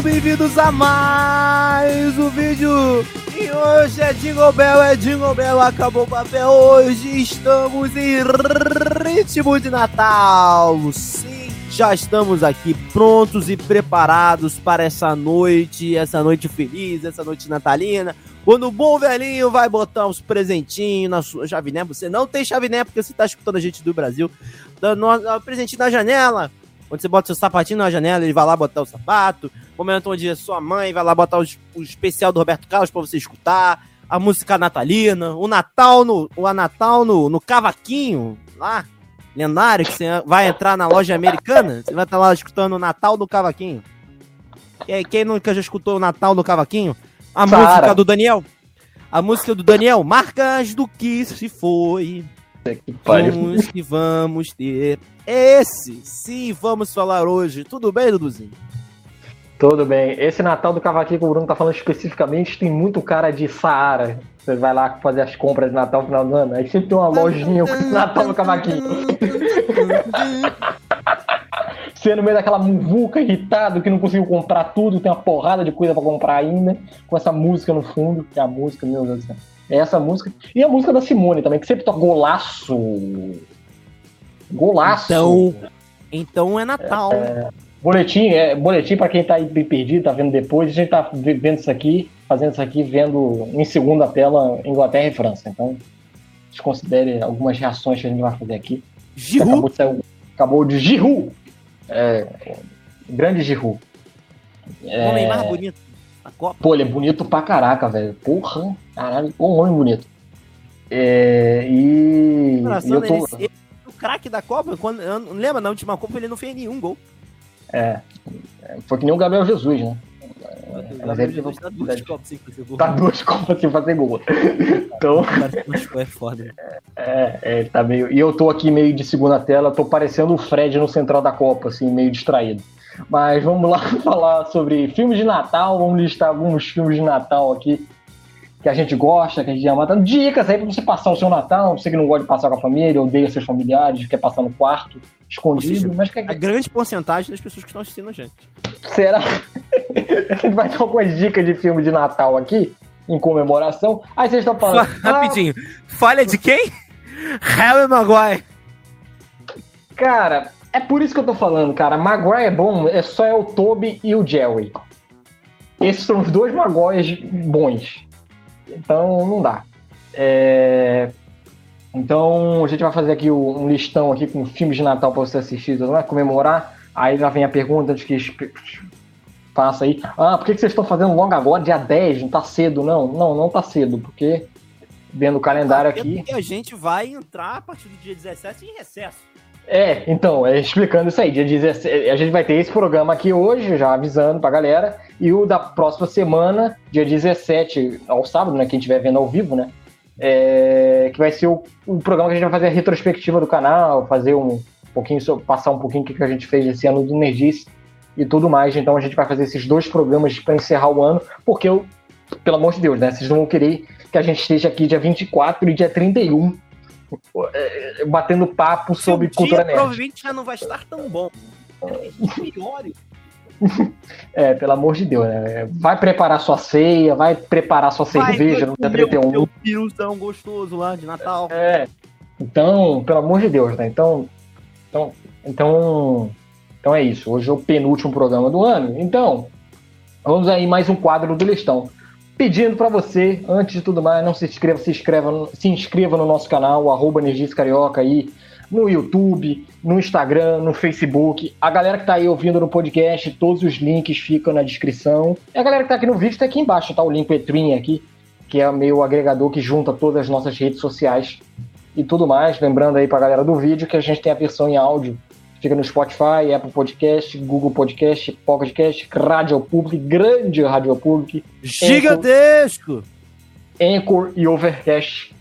Sejam bem-vindos a mais um vídeo. E hoje é Jingle Bell, é Jingle Bell, acabou o papel. Hoje estamos em ritmo de Natal. Sim, já estamos aqui prontos e preparados para essa noite, essa noite feliz, essa noite natalina. Quando o bom velhinho vai botar uns presentinhos na sua chaviné, você não tem chaviné porque você está escutando a gente do Brasil, dando um presentinho na janela onde você bota seu sapatinho na janela, ele vai lá botar o sapato. Momento onde sua mãe vai lá botar o, o especial do Roberto Carlos para você escutar. A música natalina, o Natal no, o Natal no, no cavaquinho, lá, lendário, que você vai entrar na loja americana, você vai estar lá escutando o Natal do cavaquinho. Quem, quem nunca já escutou o Natal do cavaquinho? A música do Daniel. A música do Daniel, marcas do que se foi. Que Vamos que vamos ter. Esse, sim, vamos falar hoje. Tudo bem, Duduzinho? Tudo bem. Esse Natal do cavaquinho que o Bruno tá falando especificamente tem muito cara de Saara. Você vai lá fazer as compras de Natal no final do ano. Aí sempre tem uma lojinha com Natal do cavaquinho. Você no meio daquela muvuca irritado que não conseguiu comprar tudo, tem uma porrada de coisa para comprar ainda, com essa música no fundo, que é a música, meu Deus do céu. É essa música. E a música da Simone também, que sempre toca golaço. Golaço. Então, então é Natal. É, boletim, é, boletim para quem tá aí perdido, tá vendo depois. A gente tá vendo isso aqui, fazendo isso aqui, vendo em segunda tela Inglaterra e França. Então, desconsidere algumas reações que a gente vai fazer aqui. Giroud. Acabou de, sair, acabou de Giroud. É, grande Giroud. É... Homem mais bonito da Copa. Pô, ele é bonito pra caraca, velho. Porra, caralho, um homem bonito. É, e, e eu tô... O craque da Copa, quando, lembra, na última Copa ele não fez nenhum gol. É, foi que nem o Gabriel Jesus, né? Mas ele tá duas copas sem fazer gol. Tá duas copas sem fazer gol. Então. É foda. É, é, tá meio. E eu tô aqui meio de segunda tela, tô parecendo o Fred no central da Copa, assim, meio distraído. Mas vamos lá falar sobre filmes de Natal, vamos listar alguns filmes de Natal aqui que a gente gosta, que a gente ama. Dando dicas aí pra você passar o seu Natal, você que não gosta de passar com a família, odeia seus familiares, quer passar no quarto, escondido, seja, mas quer... A grande porcentagem das pessoas que estão assistindo a gente. Será? a gente vai dar algumas dicas de filme de Natal aqui, em comemoração. Aí vocês estão falando... Rapidinho, falha de quem? Harry Maguire. Cara, é por isso que eu tô falando, cara. Maguire é bom, é só é o Toby e o Jerry. Esses são os dois Maguires bons. Então não dá. É... Então a gente vai fazer aqui um listão aqui com filmes de Natal para você assistir, não é? Comemorar. Aí já vem a pergunta de que faça aí. Ah, por que vocês estão fazendo longa agora, dia 10? Não tá cedo, não? Não, não tá cedo, porque vendo o calendário aqui. Porque a gente vai entrar a partir do dia 17 em recesso. É, então, é, explicando isso aí, dia 17, a gente vai ter esse programa aqui hoje, já avisando pra galera, e o da próxima semana, dia 17, ao sábado, né, quem estiver vendo ao vivo, né, é, que vai ser o, o, programa que a gente vai fazer a retrospectiva do canal, fazer um pouquinho, passar um pouquinho o que a gente fez esse ano do Nerdice e tudo mais, então a gente vai fazer esses dois programas para encerrar o ano, porque eu, pelo amor de Deus, né, vocês não vão querer que a gente esteja aqui dia 24 e dia 31 é, batendo papo sobre Seu cultura dia, nerd. Provavelmente já não vai estar tão bom. É, pelo amor de Deus, né? Vai preparar sua ceia, vai preparar sua vai, cerveja no dia 31. Meu piruzão gostoso lá de Natal. É. Então, pelo amor de Deus, né? Então, então, então, então é isso. Hoje é o penúltimo programa do ano. Então, vamos aí mais um quadro do listão pedindo para você, antes de tudo mais, não se inscreva, se inscreva, se inscreva no nosso canal, arroba Carioca aí, no YouTube, no Instagram, no Facebook. A galera que tá aí ouvindo no podcast, todos os links ficam na descrição. E a galera que tá aqui no vídeo tá aqui embaixo, tá o link Petrinha aqui, que é meu agregador que junta todas as nossas redes sociais e tudo mais. Lembrando aí pra galera do vídeo que a gente tem a versão em áudio Fica no Spotify, Apple Podcast, Google Podcast, Podcast, Rádio Public, grande Rádio Public. Gigantesco! Anchor, Anchor e Overcast.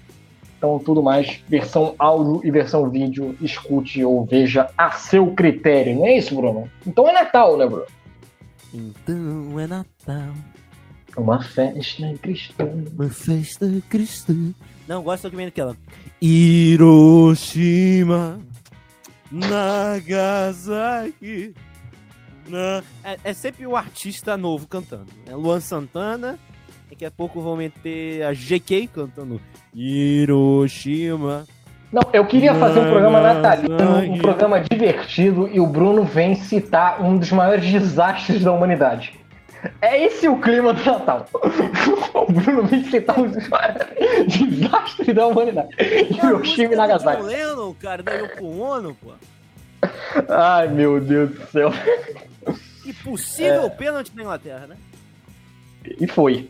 Então, tudo mais, versão áudio e versão vídeo, escute ou veja a seu critério. Não é isso, Bruno? Então é Natal, né, Bruno? Então é Natal. Uma festa cristã. Uma festa cristã. Não, gosto também daquela. Hiroshima. Nagasaki. Não, é, é sempre o artista novo cantando. É Luan Santana, daqui a pouco vão meter a GK cantando Hiroshima. Não, eu queria fazer um programa natalino, um programa divertido, e o Bruno vem citar um dos maiores desastres da humanidade. É esse o clima do Natal. O Bruno vem citar um maiores desastres da humanidade. Hiroshima e Nagasaki. Lennon, cara, da Yoko Ono, pô. Ai, meu Deus do céu. E possível é. pênalti na Inglaterra, né? E foi.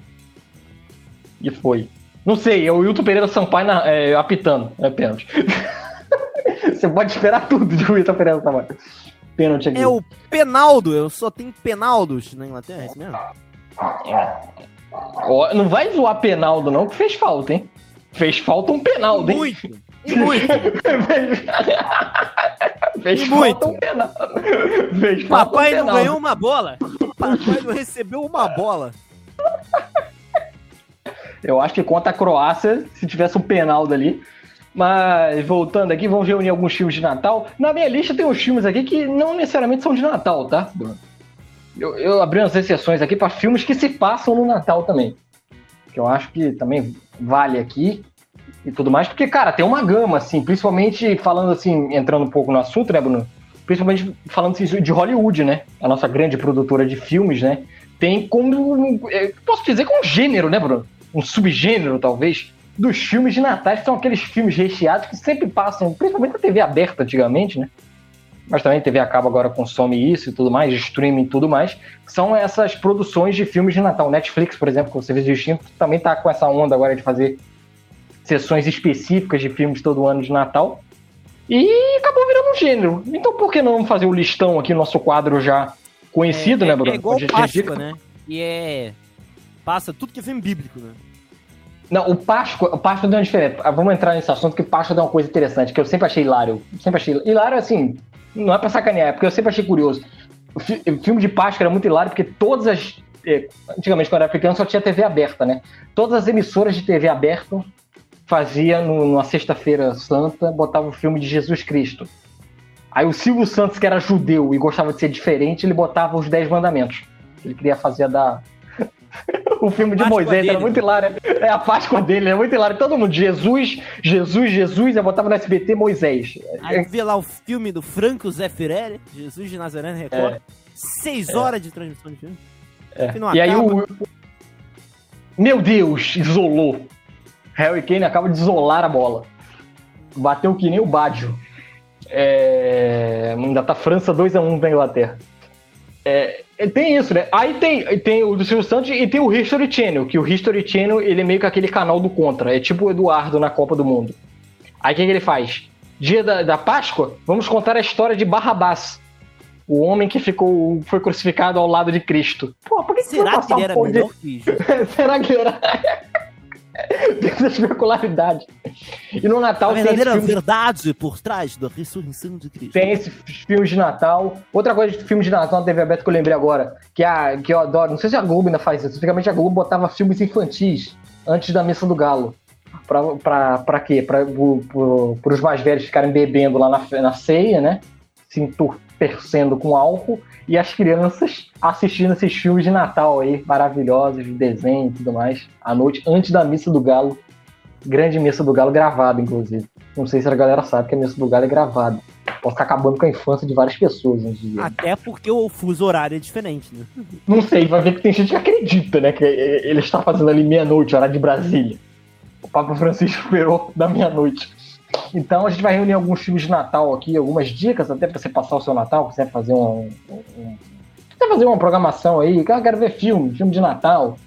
E foi. Não sei, é o Wilton Pereira Sampaio na, é, apitando. É pênalti. Você pode esperar tudo de Wilton Pereira Sampaio. Pênalti aqui. É o Penaldo, eu só tenho Penaldos na Inglaterra, é isso mesmo? Oh, não vai zoar Penaldo, não, que fez falta, hein? Fez falta um Penaldo, hein? Muito. E muito. Fez e muito. Um penal. Fez Papai um não ganhou uma bola. Papai não recebeu uma bola. Eu acho que contra a Croácia, se tivesse um penal dali. Mas voltando aqui, vamos reunir alguns filmes de Natal. Na minha lista tem uns filmes aqui que não necessariamente são de Natal, tá, Eu, eu abri umas exceções aqui para filmes que se passam no Natal também. Que eu acho que também vale aqui e tudo mais. Porque, cara, tem uma gama, assim, principalmente falando assim, entrando um pouco no assunto, né, Bruno? Principalmente falando assim, de Hollywood, né? A nossa grande produtora de filmes, né? Tem como. É, posso dizer que um gênero, né, Bruno? Um subgênero, talvez, dos filmes de Natal, que são aqueles filmes recheados que sempre passam, principalmente na TV aberta antigamente, né? Mas também a TV acaba agora consome isso e tudo mais, streaming e tudo mais. São essas produções de filmes de Natal. Netflix, por exemplo, com o serviço de streaming, também tá com essa onda agora de fazer sessões específicas de filmes todo ano de Natal. E acabou virando um gênero. Então por que não fazer o listão aqui, nosso quadro já conhecido, é, né, Bruno? É igual Páscoa, né? E é... Passa tudo que é filme bíblico, né? Não, o Páscoa, o Páscoa deu uma diferença. Ah, vamos entrar nesse assunto, que Páscoa deu uma coisa interessante, que eu sempre achei hilário. Sempre achei hilário, assim, não é pra sacanear, é porque eu sempre achei curioso. O, fi, o filme de Páscoa era muito hilário, porque todas as... Eh, antigamente, quando eu era pequeno, só tinha TV aberta, né? Todas as emissoras de TV aberta fazia no, numa sexta-feira santa, botava o filme de Jesus Cristo. Aí o Silvio Santos, que era judeu e gostava de ser diferente, ele botava os Dez Mandamentos. Ele queria fazer da. o filme de Moisés dele. era muito hilário. É a Páscoa dele, é muito hilário. Todo mundo, Jesus, Jesus, Jesus, eu botava no SBT Moisés. Aí via lá o filme do Franco Zé Firelli, Jesus de Nazaré Record. É. Seis é. horas de transmissão de filme. É. E aí o. Meu Deus, isolou. Harry Kane acaba de isolar a bola. Bateu que nem o Baggio. É... Ainda tá França 2x1 da Inglaterra. É... Tem isso, né? Aí tem, tem o do Silvio Santos e tem o History Channel, que o History Channel ele é meio que aquele canal do contra. É tipo o Eduardo na Copa do Mundo. Aí o que, que ele faz? Dia da, da Páscoa, vamos contar a história de Barrabás. O homem que ficou foi crucificado ao lado de Cristo. Pô, por que Será que ele era melhor de... que Será que ele era? tem essa especularidade. E no Natal a verdadeira tem. Filme... verdade por trás da ressurreição de Cristo. Tem esses filmes de Natal. Outra coisa de filme de Natal na TV aberta que eu lembrei agora, que, a, que eu adoro, não sei se a Globo ainda faz isso, antigamente a Globo botava filmes infantis antes da Missa do Galo. Pra, pra, pra quê? Pra, pro, pro, pros mais velhos ficarem bebendo lá na, na ceia, né? Se entorpecendo com álcool e as crianças assistindo esses filmes de Natal aí, maravilhosos, de desenho e tudo mais, à noite, antes da Missa do Galo. Grande Missa do Galo gravada, inclusive. Não sei se a galera sabe que a Missa do Galo é gravada. Pode estar acabando com a infância de várias pessoas de Até porque o fuso horário é diferente, né? Não sei, vai ver que tem gente que acredita, né? Que ele está fazendo ali meia-noite, horário de Brasília. O Papa Francisco esperou da meia-noite. Então a gente vai reunir alguns filmes de Natal aqui, algumas dicas até para você passar o seu Natal, quiser fazer um, um, quiser fazer uma programação aí, que eu quero ver filme, filme de Natal.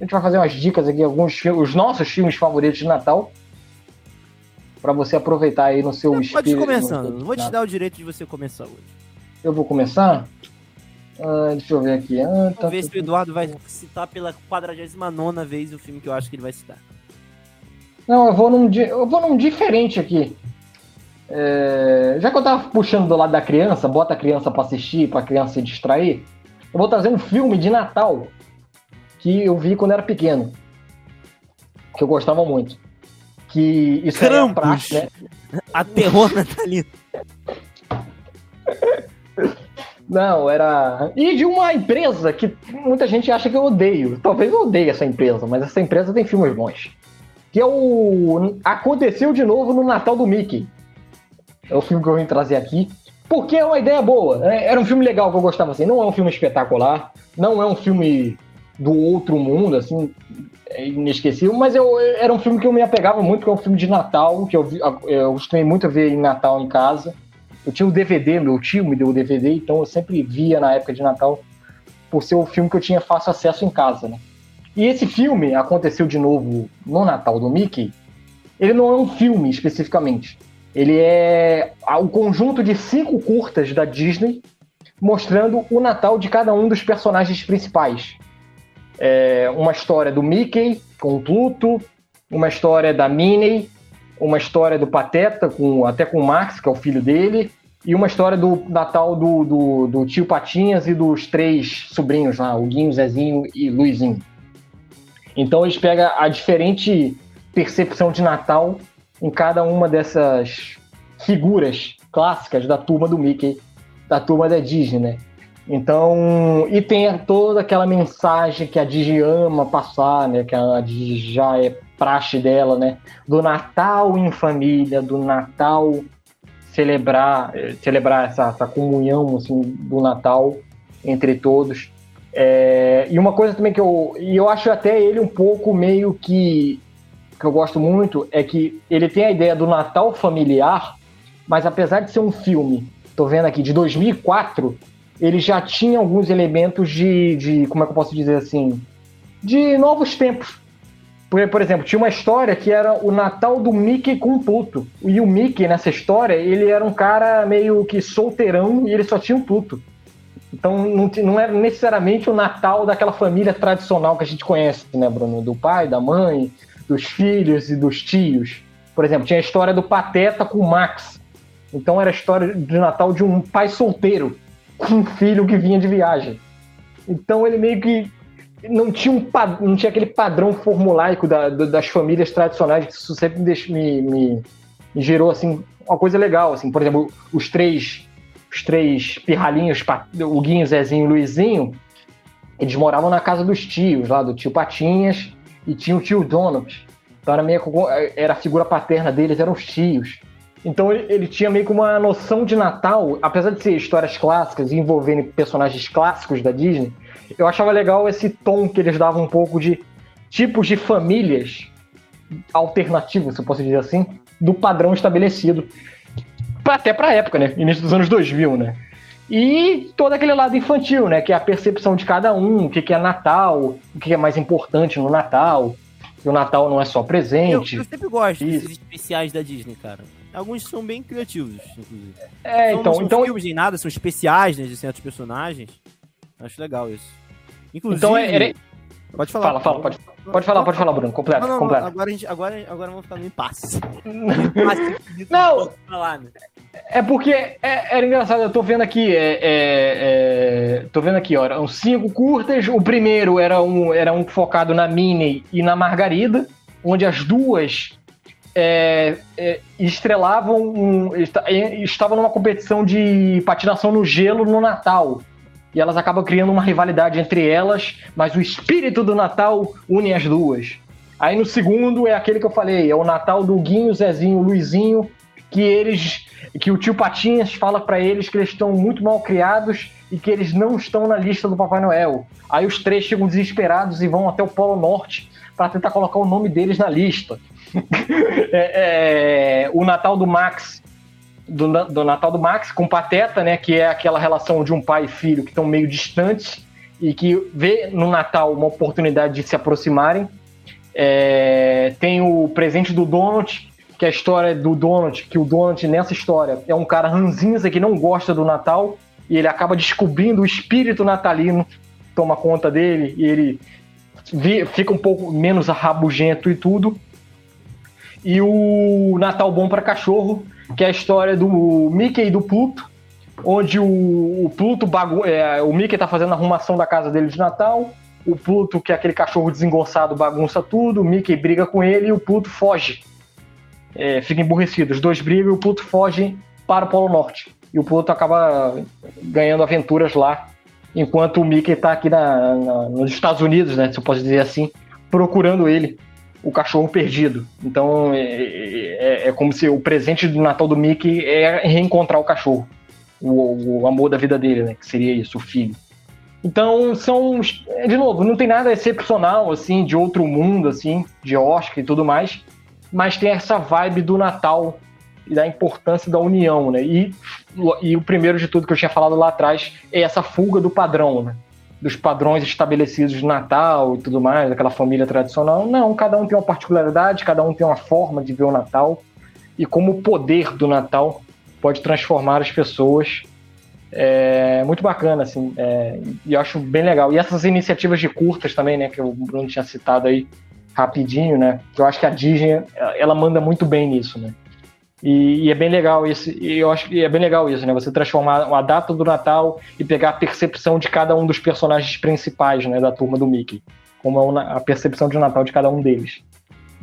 A gente vai fazer umas dicas aqui, alguns filmes, os nossos filmes favoritos de Natal, para você aproveitar aí no seu você espírito. Pode começando, vou te dar o direito de você começar hoje. Eu vou começar? Ah, deixa eu ver aqui. Ah, tá, Vamos ver se o Eduardo vai citar pela 49 vez o filme que eu acho que ele vai citar. Não, eu vou num, eu vou num diferente aqui. É, já que eu tava puxando do lado da criança, bota a criança para assistir, pra criança se distrair, eu vou trazer um filme de Natal que eu vi quando era pequeno. Que eu gostava muito. Que isso Krampus. é praxe, né? A terror. Não, era. E de uma empresa que muita gente acha que eu odeio. Talvez eu odeie essa empresa, mas essa empresa tem filmes bons. Que é o. Aconteceu de novo no Natal do Mickey. É o filme que eu vim trazer aqui. Porque é uma ideia boa. Né? Era um filme legal que eu gostava assim. Não é um filme espetacular. Não é um filme do outro mundo, assim, é inesquecível, mas eu, era um filme que eu me apegava muito, que é um filme de Natal, que eu, eu costumei muito ver em Natal em casa. Eu tinha o DVD, meu tio me deu o DVD, então eu sempre via na época de Natal, por ser o filme que eu tinha fácil acesso em casa, né? E esse filme aconteceu de novo no Natal do Mickey. Ele não é um filme especificamente. Ele é o conjunto de cinco curtas da Disney mostrando o Natal de cada um dos personagens principais. É uma história do Mickey com o Pluto, uma história da Minnie, uma história do Pateta, com, até com o Max, que é o filho dele, e uma história do Natal do, do, do tio Patinhas e dos três sobrinhos lá, o Guinho, Zezinho e Luizinho. Então eles pegam a diferente percepção de Natal em cada uma dessas figuras clássicas da turma do Mickey, da turma da Disney, né? Então, e tem toda aquela mensagem que a Disney ama passar, né? Que a Disney já é praxe dela, né? Do Natal em família, do Natal celebrar, eh, celebrar essa, essa comunhão assim, do Natal entre todos. É, e uma coisa também que eu, e eu acho até ele um pouco meio que que eu gosto muito é que ele tem a ideia do Natal familiar, mas apesar de ser um filme, tô vendo aqui de 2004, ele já tinha alguns elementos de, de como é que eu posso dizer assim, de novos tempos. Porque, por exemplo, tinha uma história que era o Natal do Mickey com Pluto. E o Mickey, nessa história, ele era um cara meio que solteirão e ele só tinha um Pluto. Então não, não era necessariamente o Natal daquela família tradicional que a gente conhece, né, Bruno? Do pai, da mãe, dos filhos e dos tios. Por exemplo, tinha a história do Pateta com o Max. Então era a história de Natal de um pai solteiro com um filho que vinha de viagem. Então ele meio que não tinha, um, não tinha aquele padrão formulaico da, das famílias tradicionais, que isso sempre me, me, me, gerou assim, uma coisa legal. Assim. Por exemplo, os três, os três pirralhinhos, o Guinho, Zezinho e Luizinho, eles moravam na casa dos tios, lá do tio Patinhas, e tinha o tio Donald. Então era, meio, era a figura paterna deles, eram os tios. Então ele, tinha meio que uma noção de Natal, apesar de ser histórias clássicas e envolvendo personagens clássicos da Disney, eu achava legal esse tom que eles davam um pouco de tipos de famílias alternativos, se eu posso dizer assim, do padrão estabelecido. Até pra época, né? Início dos anos 2000, né? E todo aquele lado infantil, né? Que é a percepção de cada um, o que, é Natal, o que, é mais importante no Natal, que o Natal não é só presente. Eu, eu sempre gosto desses especiais da Disney, cara. Alguns são bem criativos, inclusive. É, então. Não são então... filmes nem nada, são especiais né, de certos personagens. Acho legal isso. Inclusive. Então, é, é... Pode falar. Fala, fala, pode, pode falar, pode falar, Bruno. Completo, não, não, completo. Agora, a gente, agora, agora vamos ficar no impasse. não! Falar, né? É porque é, era engraçado, eu tô vendo aqui, é, é, é, tô vendo aqui, ó, cinco curtas. O primeiro era um, era um focado na Minnie e na Margarida, onde as duas é, é, estrelavam, um, estavam numa competição de patinação no gelo no Natal e elas acabam criando uma rivalidade entre elas, mas o espírito do Natal une as duas. Aí no segundo é aquele que eu falei, é o Natal do Guinho, Zezinho, Luizinho, que eles, que o tio Patinhas fala para eles que eles estão muito mal criados e que eles não estão na lista do Papai Noel. Aí os três chegam desesperados e vão até o Polo Norte para tentar colocar o nome deles na lista. é, é, o Natal do Max do, do Natal do Max com Pateta, né? Que é aquela relação de um pai e filho que estão meio distantes e que vê no Natal uma oportunidade de se aproximarem. É, tem o presente do Donald, que é a história do Donald, que o Donald nessa história é um cara ranzinza que não gosta do Natal e ele acaba descobrindo o espírito natalino toma conta dele e ele fica um pouco menos rabugento e tudo. E o Natal Bom para Cachorro, que é a história do Mickey e do Pluto, onde o, Pluto bagu é, o Mickey tá fazendo a arrumação da casa dele de Natal, o Pluto, que é aquele cachorro desengonçado, bagunça tudo, o Mickey briga com ele e o Pluto foge. É, fica emburrecido. Os dois brigam e o Pluto foge para o Polo Norte. e o Pluto acaba ganhando aventuras lá, enquanto o Mickey está aqui na, na, nos Estados Unidos, né, se eu posso dizer assim, procurando ele, o cachorro perdido. Então é, é, é como se o presente do Natal do Mickey é reencontrar o cachorro, o, o amor da vida dele, né, que seria isso, o filho. Então, são. De novo, não tem nada excepcional, assim, de outro mundo, assim, de Oscar e tudo mais. Mas tem essa vibe do Natal e da importância da união, né? E, e o primeiro de tudo que eu tinha falado lá atrás é essa fuga do padrão, né? Dos padrões estabelecidos de Natal e tudo mais, aquela família tradicional. Não, cada um tem uma particularidade, cada um tem uma forma de ver o Natal. E como o poder do Natal pode transformar as pessoas é muito bacana, assim, é, e acho bem legal. E essas iniciativas de curtas também, né, que o Bruno tinha citado aí rapidinho, né, eu acho que a Disney, ela manda muito bem nisso, né. E, e é bem legal isso, e eu acho que é bem legal isso, né, você transformar a data do Natal e pegar a percepção de cada um dos personagens principais, né, da turma do Mickey, como é a percepção de Natal de cada um deles.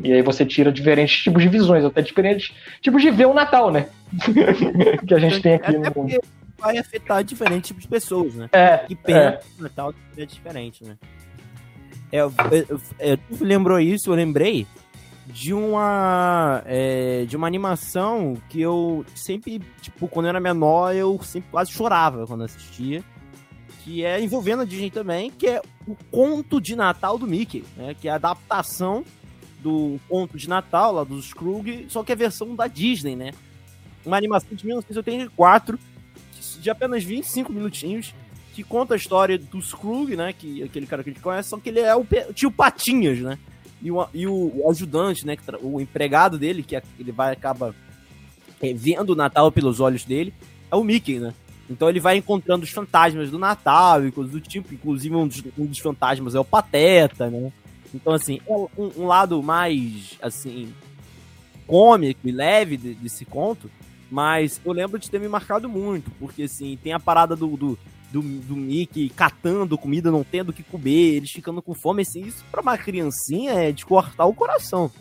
E aí você tira diferentes tipos de visões, até diferentes tipos de ver o Natal, né? que a gente tem aqui no mundo vai afetar diferentes tipos de pessoas, né? É. Que pena é. Natal é diferente, né? É, eu, eu, tu lembrou isso, eu lembrei de uma é, de uma animação que eu sempre, tipo, quando eu era menor, eu sempre quase chorava quando assistia. Que é envolvendo a Disney também, que é o conto de Natal do Mickey, né? Que é a adaptação do conto de Natal lá dos Scrooge, só que é a versão da Disney, né? Uma animação de 1984 de apenas 25 minutinhos, que conta a história do Scrooge, né? Que aquele cara que a gente conhece, só que ele é o tio Patinhas, né? E o, e o, ajudante, né? O empregado dele, que ele vai acaba é, vendo o Natal pelos olhos dele, é o Mickey, né? Então ele vai encontrando os fantasmas do Natal e coisas do tipo. Inclusive, um dos, um dos fantasmas é o Pateta, né? Então, assim, é um, um lado mais, assim, cômico e leve desse conto mas eu lembro de ter me marcado muito, porque assim, tem a parada do, do, do, do Mickey catando comida, não tendo o que comer, eles ficando com fome, assim, isso pra uma criancinha é de cortar o coração.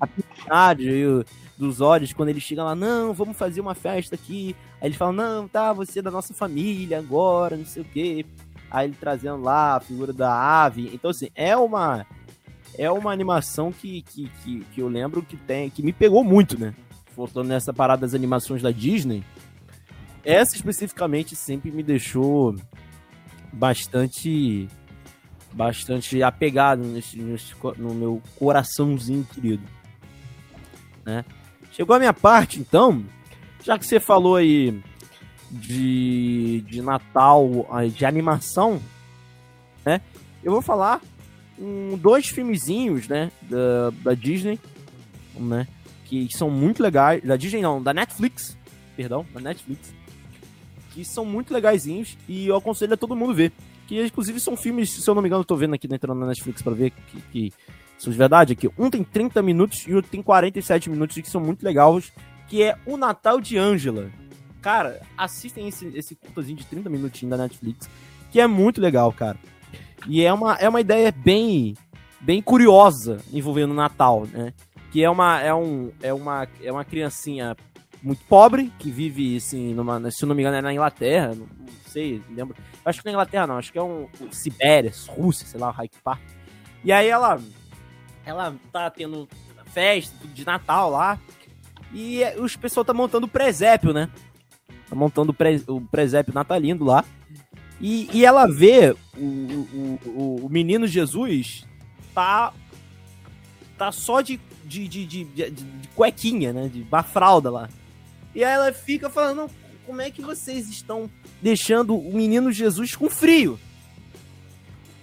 A piedade dos olhos, quando eles chegam lá, não, vamos fazer uma festa aqui. Aí eles falam, não, tá, você é da nossa família agora, não sei o quê. Aí ele trazendo lá a figura da ave. Então, assim, é uma. É uma animação que, que, que, que eu lembro que tem, que me pegou muito, né? voltando nessa parada das animações da Disney, essa especificamente sempre me deixou bastante bastante apegado nesse, nesse, no meu coraçãozinho querido, né? Chegou a minha parte, então, já que você falou aí de, de Natal, de animação, né? Eu vou falar um, dois filmezinhos, né, da, da Disney, né? que são muito legais. Da Disney não, da Netflix. Perdão, da Netflix. Que são muito legaisinhos e eu aconselho a todo mundo ver. Que inclusive são filmes, se eu não me engano, eu tô vendo aqui entrando na Netflix para ver que, que, são de verdade aqui. Um tem 30 minutos e outro tem 47 minutos que são muito legais. Que é O Natal de Angela. Cara, assistem esse, esse curtozinho de 30 minutinhos da Netflix, que é muito legal, cara. E é uma, é uma ideia bem, bem curiosa envolvendo o Natal, né? que é uma é um é uma é uma criancinha muito pobre que vive assim numa, se não me engano é na Inglaterra, não, não sei, lembro. Acho que na Inglaterra não, acho que é um, um Sibéria, Rússia, sei lá, Hike. E aí ela ela tá tendo festa de Natal lá. E os pessoal tá montando o presépio, né? Tá montando o, pre, o presépio natalino lá. E, e ela vê o, o, o, o menino Jesus tá tá só de de, de, de, de, cuequinha, né? De uma fralda lá. E aí ela fica falando: como é que vocês estão deixando o menino Jesus com frio?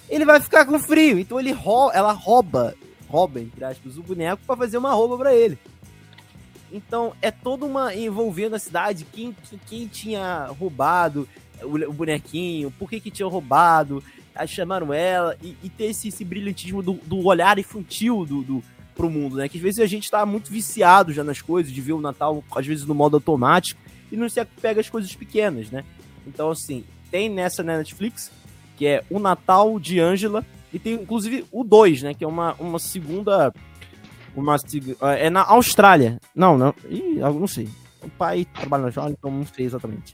Ele vai ficar com frio, então ele rou ela rouba, rouba, entre aspas, o boneco para fazer uma roupa para ele. Então é toda uma envolvendo a cidade, quem, quem tinha roubado o, bonequinho, por que, que tinha roubado, aí chamaram ela, e, e ter esse, esse brilhantismo do, do olhar infantil do, do, pro mundo, né? Que às vezes a gente tá muito viciado já nas coisas, de ver o Natal, às vezes, no modo automático, e não se pega as coisas pequenas, né? Então, assim, tem nessa na Netflix, que é O Natal de Angela, e tem inclusive o 2, né? Que é uma, uma segunda. Uma, é na Austrália. Não, não. Ih, não sei. o pai trabalha na Jolly, então não sei exatamente.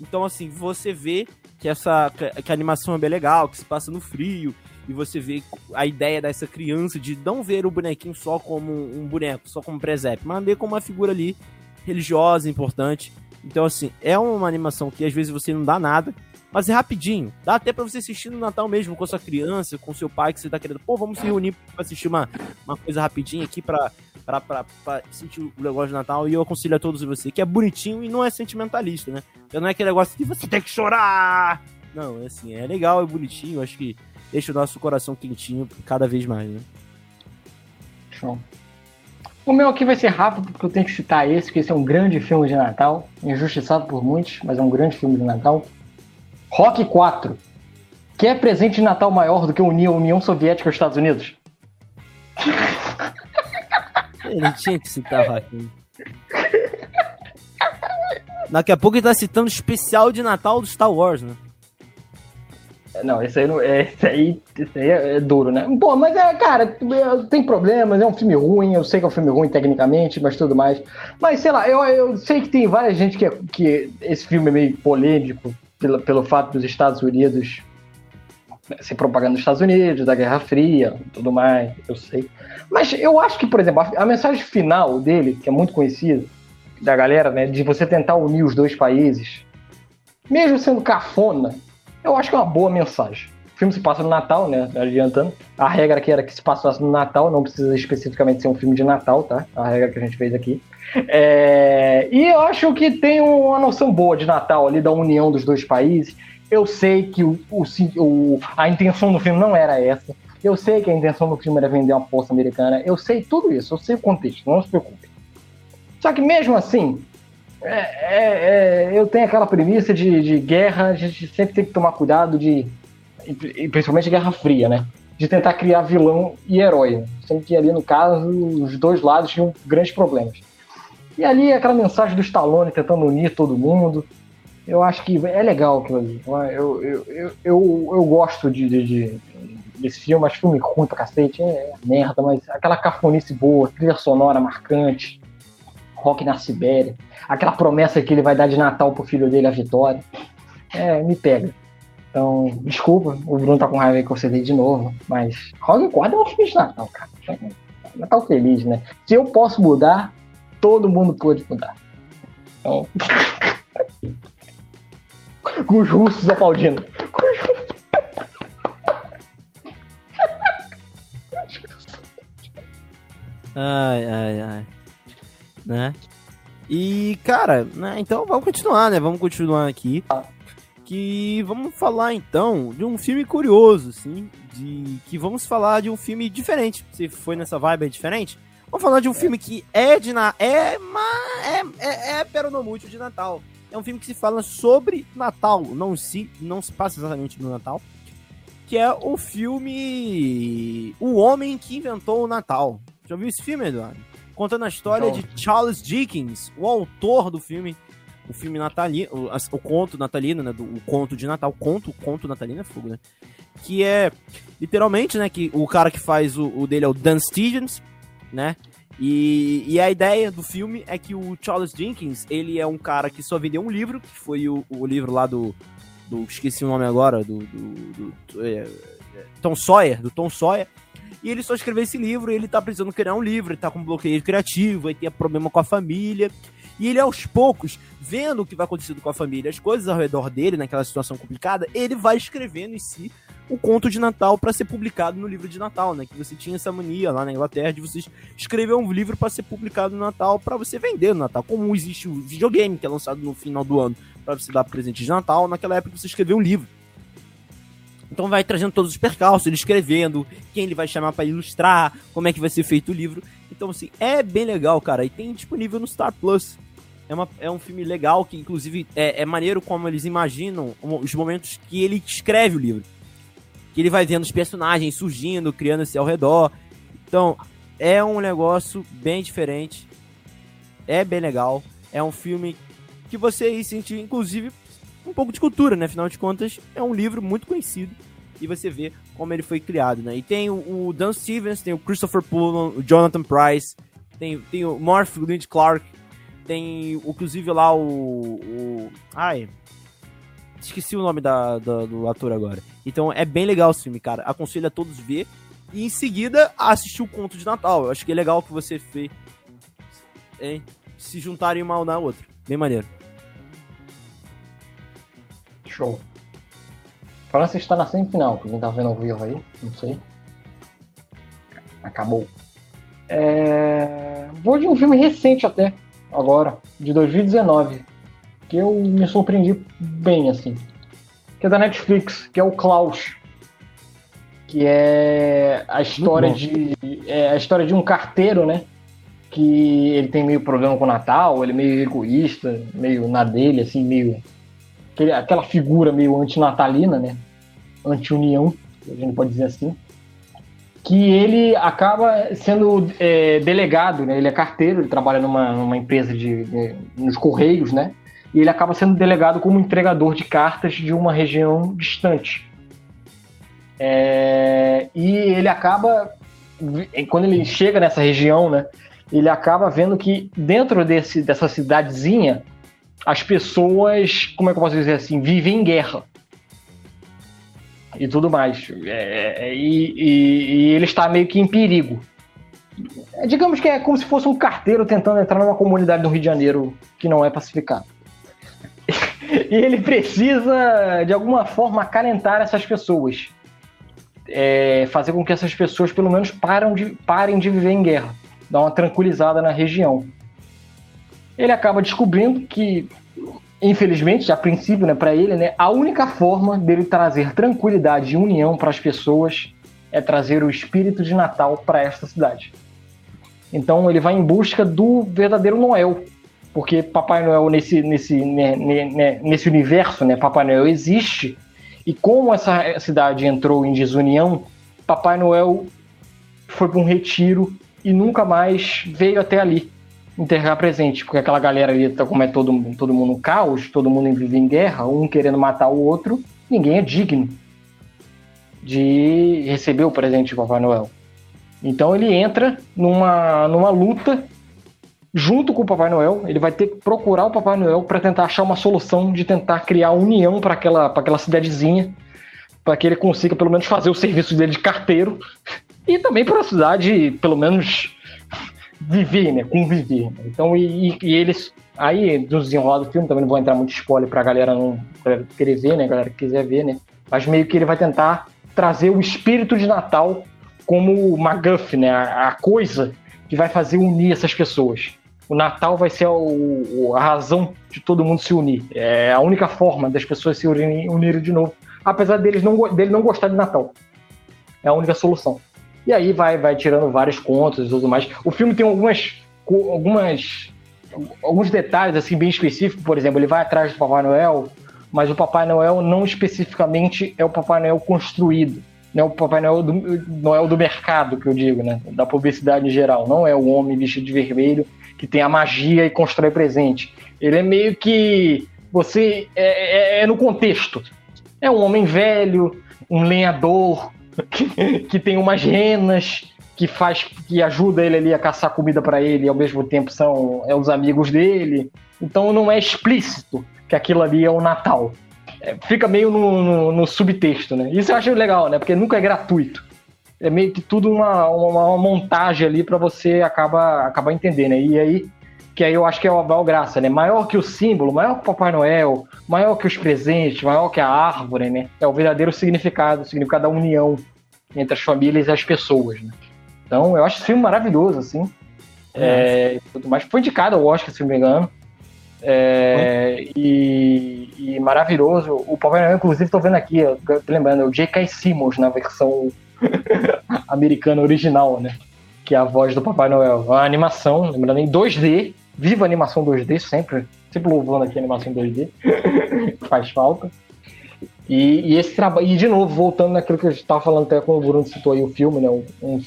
Então, assim, você vê que essa que a animação é bem legal, que se passa no frio, e você vê a ideia dessa criança de não ver o bonequinho só como um boneco, só como presépio, mas ver como uma figura ali religiosa, importante. Então, assim, é uma animação que às vezes você não dá nada, mas é rapidinho. Dá até para você assistir no Natal mesmo, com a sua criança, com seu pai, que você tá querendo. Pô, vamos se reunir pra assistir uma, uma coisa rapidinha aqui pra, pra, pra, pra sentir o negócio de Natal. E eu aconselho a todos você, que é bonitinho e não é sentimentalista, né? Então não é aquele negócio que você tem que chorar. Não, é assim, é legal, é bonitinho. Acho que deixa o nosso coração quentinho cada vez mais, né? Show. O meu aqui vai ser rápido, porque eu tenho que citar esse, que esse é um grande filme de Natal, injustiçado por muitos, mas é um grande filme de Natal. Rock 4. Quer é presente de Natal maior do que unir a União Soviética aos Estados Unidos? Ele tinha que citar Rock. Daqui a pouco ele tá citando o especial de Natal do Star Wars, né? Não, esse aí, não, é, esse aí, esse aí é, é, duro, né? Pô, mas é, cara, tem problemas, é um filme ruim, eu sei que é um filme ruim tecnicamente, mas tudo mais. Mas, sei lá, eu, eu sei que tem várias gente que, é, que esse filme é meio polêmico, pelo, pelo fato dos Estados Unidos ser propaganda dos Estados Unidos, da Guerra Fria, tudo mais, eu sei. Mas eu acho que, por exemplo, a, a mensagem final dele, que é muito conhecida, da galera, né, de você tentar unir os dois países, mesmo sendo cafona, eu acho que é uma boa mensagem. O filme se passa no Natal, né? Adiantando. A regra aqui era que se passasse no Natal, não precisa especificamente ser um filme de Natal, tá? A regra que a gente fez aqui. É... E eu acho que tem uma noção boa de Natal ali, da união dos dois países. Eu sei que o, o, a intenção do filme não era essa. Eu sei que a intenção do filme era vender uma poça americana. Eu sei tudo isso, eu sei o contexto, não se preocupe. Só que mesmo assim, é, é, é, eu tenho aquela premissa de, de, guerra, a gente sempre tem que tomar cuidado de. Principalmente Guerra Fria, né? De tentar criar vilão e herói. Né? Sendo que ali, no caso, os dois lados tinham grandes problemas. E ali aquela mensagem do Stallone tentando unir todo mundo. Eu acho que é legal aquilo ali. Eu, eu, eu, eu, eu gosto de, de, de, desse filme, acho filme ruim pra cacete, é merda, mas aquela cafonice boa, trilha sonora marcante, rock na Sibéria, aquela promessa que ele vai dar de Natal pro filho dele, a Vitória. É, me pega. Então, desculpa, o Bruno tá com raiva que eu cedei de novo, mas Rock 4 é um filme de Natal, cara. Natal feliz, né? Se eu posso mudar, todo mundo pode mudar. Então. com os russos aplaudindo. Com os russos. Ai, ai, ai. Né? E, cara, né, então vamos continuar, né? Vamos continuar aqui. Que vamos falar então de um filme curioso, assim. De que vamos falar de um filme diferente. Se foi nessa vibe é diferente. Vamos falar de um filme que é de na é, é, é, é peronomútil de Natal. É um filme que se fala sobre Natal, não se não se passa exatamente no Natal, que é o filme O Homem que Inventou o Natal. Já viu esse filme, Eduardo? Contando a história de Charles Dickens, o autor do filme, o filme natalino, o, o conto natalino, né, do, o conto de Natal, conto, conto natalino é fogo, né? Que é literalmente, né, que o cara que faz o, o dele é o Dan Stevens, né? E, e, a ideia do filme é que o Charles Dickens, ele é um cara que só vendeu um livro, que foi o, o livro lá do, do. Esqueci o nome agora, do. do, do é, Tom Sawyer, do Tom Sawyer. E ele só escreveu esse livro, ele tá precisando criar um livro, ele tá com bloqueio criativo, aí tem problema com a família. E ele, aos poucos, vendo o que vai acontecendo com a família, as coisas ao redor dele, naquela situação complicada, ele vai escrevendo em si o conto de Natal para ser publicado no livro de Natal, né? Que você tinha essa mania lá na Inglaterra de você escrever um livro para ser publicado no Natal, para você vender no Natal. Como existe o videogame que é lançado no final do ano para você dar presente de Natal, naquela época você escreveu um livro. Então vai trazendo todos os percalços, ele escrevendo, quem ele vai chamar para ilustrar, como é que vai ser feito o livro. Então, assim, é bem legal, cara. E tem disponível no Star Plus. É, uma, é um filme legal que, inclusive, é, é maneiro como eles imaginam os momentos que ele escreve o livro que ele vai vendo os personagens surgindo, criando-se ao redor. Então, é um negócio bem diferente. É bem legal. É um filme que você sente, inclusive, um pouco de cultura, né? Afinal de contas, é um livro muito conhecido. E você vê como ele foi criado, né? E tem o, Dan Stevens, tem o Christopher Pullen, o Jonathan Price, tem, tem o Morph Lynch Clark, tem, inclusive, lá o, o. Ai. Esqueci o nome da, da, do ator agora. Então é bem legal esse filme, cara. Aconselho a todos ver. E em seguida, assistir o conto de Natal. Eu acho que é legal que você fez. Hein? Se juntarem uma na outra. Bem maneiro. Show. França está na semifinal, quem tá vendo ao vivo aí, não sei. Acabou. É... Vou de um filme recente até, agora, de 2019, que eu me surpreendi bem, assim. Que é da Netflix, que é o Klaus. Que é a história de. É a história de um carteiro, né? Que ele tem meio problema com o Natal, ele é meio egoísta, meio na dele, assim, meio. Aquela figura meio antinatalina, né? Anti-união, a gente pode dizer assim que ele acaba sendo é, delegado, né? Ele é carteiro, ele trabalha numa, numa empresa de, de, nos correios, né? E ele acaba sendo delegado como entregador de cartas de uma região distante. É, e ele acaba, quando ele chega nessa região, né? Ele acaba vendo que dentro desse, dessa cidadezinha, as pessoas, como é que eu posso dizer assim, vivem em guerra e tudo mais. É, é, e, e, e, ele está meio que em perigo. É, digamos que é como se fosse um carteiro tentando entrar numa comunidade do Rio de Janeiro que não é pacificada. e ele precisa, de alguma forma, acalentar essas pessoas. É, fazer com que essas pessoas, pelo menos, param de, parem de viver em guerra. Dar uma tranquilizada na região. Ele acaba descobrindo que infelizmente, a princípio, né, para ele, né, a única forma dele trazer tranquilidade e união para as pessoas é trazer o espírito de Natal para esta cidade. Então ele vai em busca do verdadeiro Noel, porque Papai Noel nesse nesse né, né, né nesse universo, né, Papai Noel existe e como essa cidade entrou em desunião, Papai Noel foi para um retiro e nunca mais veio até ali enterrar presente, porque aquela galera ali, tá, como é todo, todo mundo um caos, todo mundo vive em guerra, um querendo matar o outro, ninguém é digno de receber o presente de Papai Noel. Então ele entra numa, numa luta junto com o Papai Noel, ele vai ter que procurar o Papai Noel para tentar achar uma solução de tentar criar união para aquela, aquela cidadezinha, para que ele consiga pelo menos fazer o serviço dele de carteiro e também para a cidade, pelo menos viver, né? Conviver. Né? Então, e, e, eles. Aí, do desenrolar do filme, também não vou entrar muito spoiler pra galera não pra querer ver, né? Galera que quiser ver, né? Mas meio que ele vai tentar trazer o espírito de Natal como o MacGuff, né? A, a coisa que vai fazer unir essas pessoas. O Natal vai ser o, a razão de todo mundo se unir. É a única forma das pessoas se unirem, unirem de novo. Apesar deles não, dele não gostar de Natal. É a única solução. E aí vai, vai tirando vários contos e tudo mais. O filme tem algumas, algumas alguns detalhes assim bem específicos, por exemplo, ele vai atrás do Papai Noel, mas o Papai Noel não especificamente é o Papai Noel construído, não é o Papai Noel do, Noel do mercado, que eu digo, né? Da publicidade em geral. Não é o homem vestido de vermelho que tem a magia e constrói presente. Ele é meio que você é, é, é no contexto. É um homem velho, um lenhador, que, tem umas renas que faz que ajuda ele ali a caçar comida para ele e ao mesmo tempo são é os amigos dele. Então não é explícito que aquilo ali é o Natal. É, fica meio no, no, no, subtexto, né? Isso eu acho legal, né? Porque nunca é gratuito. É meio que tudo uma, uma, uma montagem ali para você acabar acaba entendendo. Né? E aí que aí eu acho que é o Abel Graça, né? Maior que o símbolo, maior que o Papai Noel, maior que os presentes, maior que a árvore, né? É o verdadeiro significado, o significado da união entre as famílias e as pessoas, né? Então, eu acho esse filme maravilhoso, assim. É, tudo mais. Foi indicado ao Oscar, se não me engano. É, e, e, maravilhoso. O Papai Noel, inclusive, estou vendo aqui, tô lembrando, é o J.K. Simmons na versão americana original, né? Que é a voz do Papai Noel. Uma animação, lembrando, em 2D, Viva a animação 2D, sempre, sempre louvando aqui a animação 2D, faz falta. E, e esse trabalho, e de novo, voltando naquilo que gente estava falando até quando o Bruno citou aí o filme, né, um, um,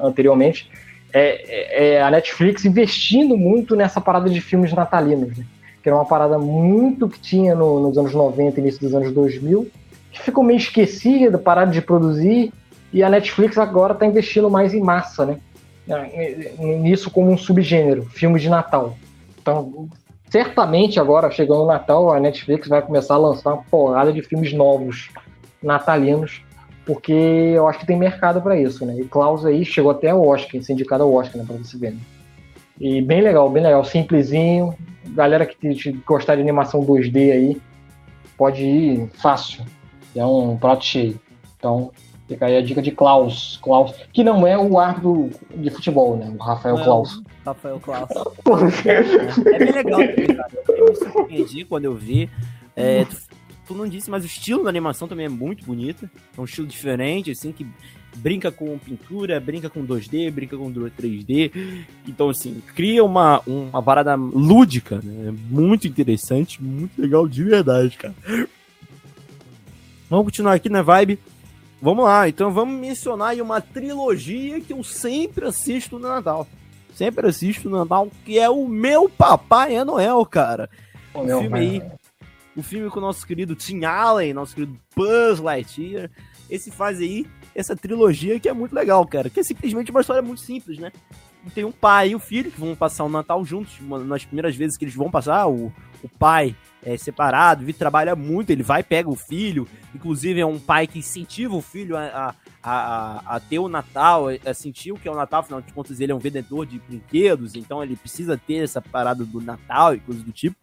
anteriormente, é, é, é, a Netflix investindo muito nessa parada de filmes natalinos, né, que era uma parada muito que tinha no, nos anos 90, início dos anos 2000, que ficou meio esquecida, parada de produzir, e a Netflix agora está investindo mais em massa, né? Né, nisso como um subgênero, filme de Natal. Então, certamente agora, chegando o Natal, a Netflix vai começar a lançar uma porrada de filmes novos natalinos, porque eu acho que tem mercado para isso, né? E Klaus aí chegou até ao Oscar, ser indicado ao Oscar, né, pra você ver. Né? E bem legal, bem legal, simplesinho. Galera que gostar de animação 2D aí, pode ir fácil. É um prato cheio. Então, fica aí a dica de Klaus. Klaus, que não é o árbitro de futebol, né? O Rafael não, Klaus. Rafael Klaus. é bem legal, cara. Eu me surpreendi quando eu vi. É, tu, tu, não disse, mas o estilo da animação também é muito bonito. É um estilo diferente, assim, que brinca com pintura, brinca com 2D, brinca com 3D. Então, assim, cria uma, uma parada lúdica, né? Muito interessante, muito legal de verdade, cara. Vamos continuar aqui na né, vibe. Vamos lá, então vamos mencionar aí uma trilogia que eu sempre assisto no Natal. Sempre assisto no Natal, que é o meu Papai é Noel, cara. O, o filme aí. O filme com o nosso querido Tim Allen, nosso querido Buzz Lightyear. Esse faz aí essa trilogia que é muito legal, cara. Que é simplesmente uma história muito simples, né? Tem um pai e um filho que vão passar o Natal juntos. Nas primeiras vezes que eles vão passar, o, o pai é separado, o trabalha muito, ele vai pega o filho. Inclusive, é um pai que incentiva o filho a, a, a, a ter o Natal, a sentir o que é o Natal, afinal de contas, ele é um vendedor de brinquedos, então ele precisa ter essa parada do Natal e coisas do tipo.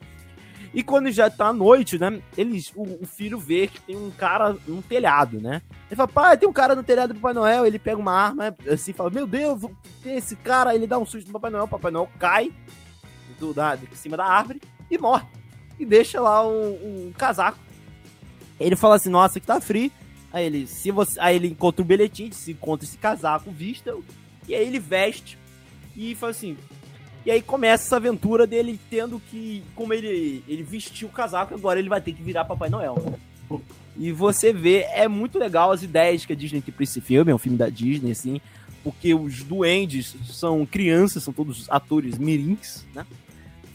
E quando já tá à noite, né? Eles, o, o, filho vê que tem um cara no telhado, né? Ele fala, pai, tem um cara no telhado do Papai Noel. Ele pega uma arma, assim, fala, meu Deus, tem esse cara. Ele dá um susto no Papai Noel. O Papai Noel cai do, da, de cima da árvore e morre. E deixa lá um, um casaco. Ele fala assim, nossa, que tá frio. Aí ele, se você, aí ele encontra um bilhetinho, se encontra esse casaco, vista. E aí ele veste e fala assim, e aí começa essa aventura dele tendo que, como ele, ele vestiu o casaco, agora ele vai ter que virar Papai Noel. E você vê, é muito legal as ideias que a Disney tem pra esse filme, é um filme da Disney, assim, porque os duendes são crianças, são todos atores mirins, né?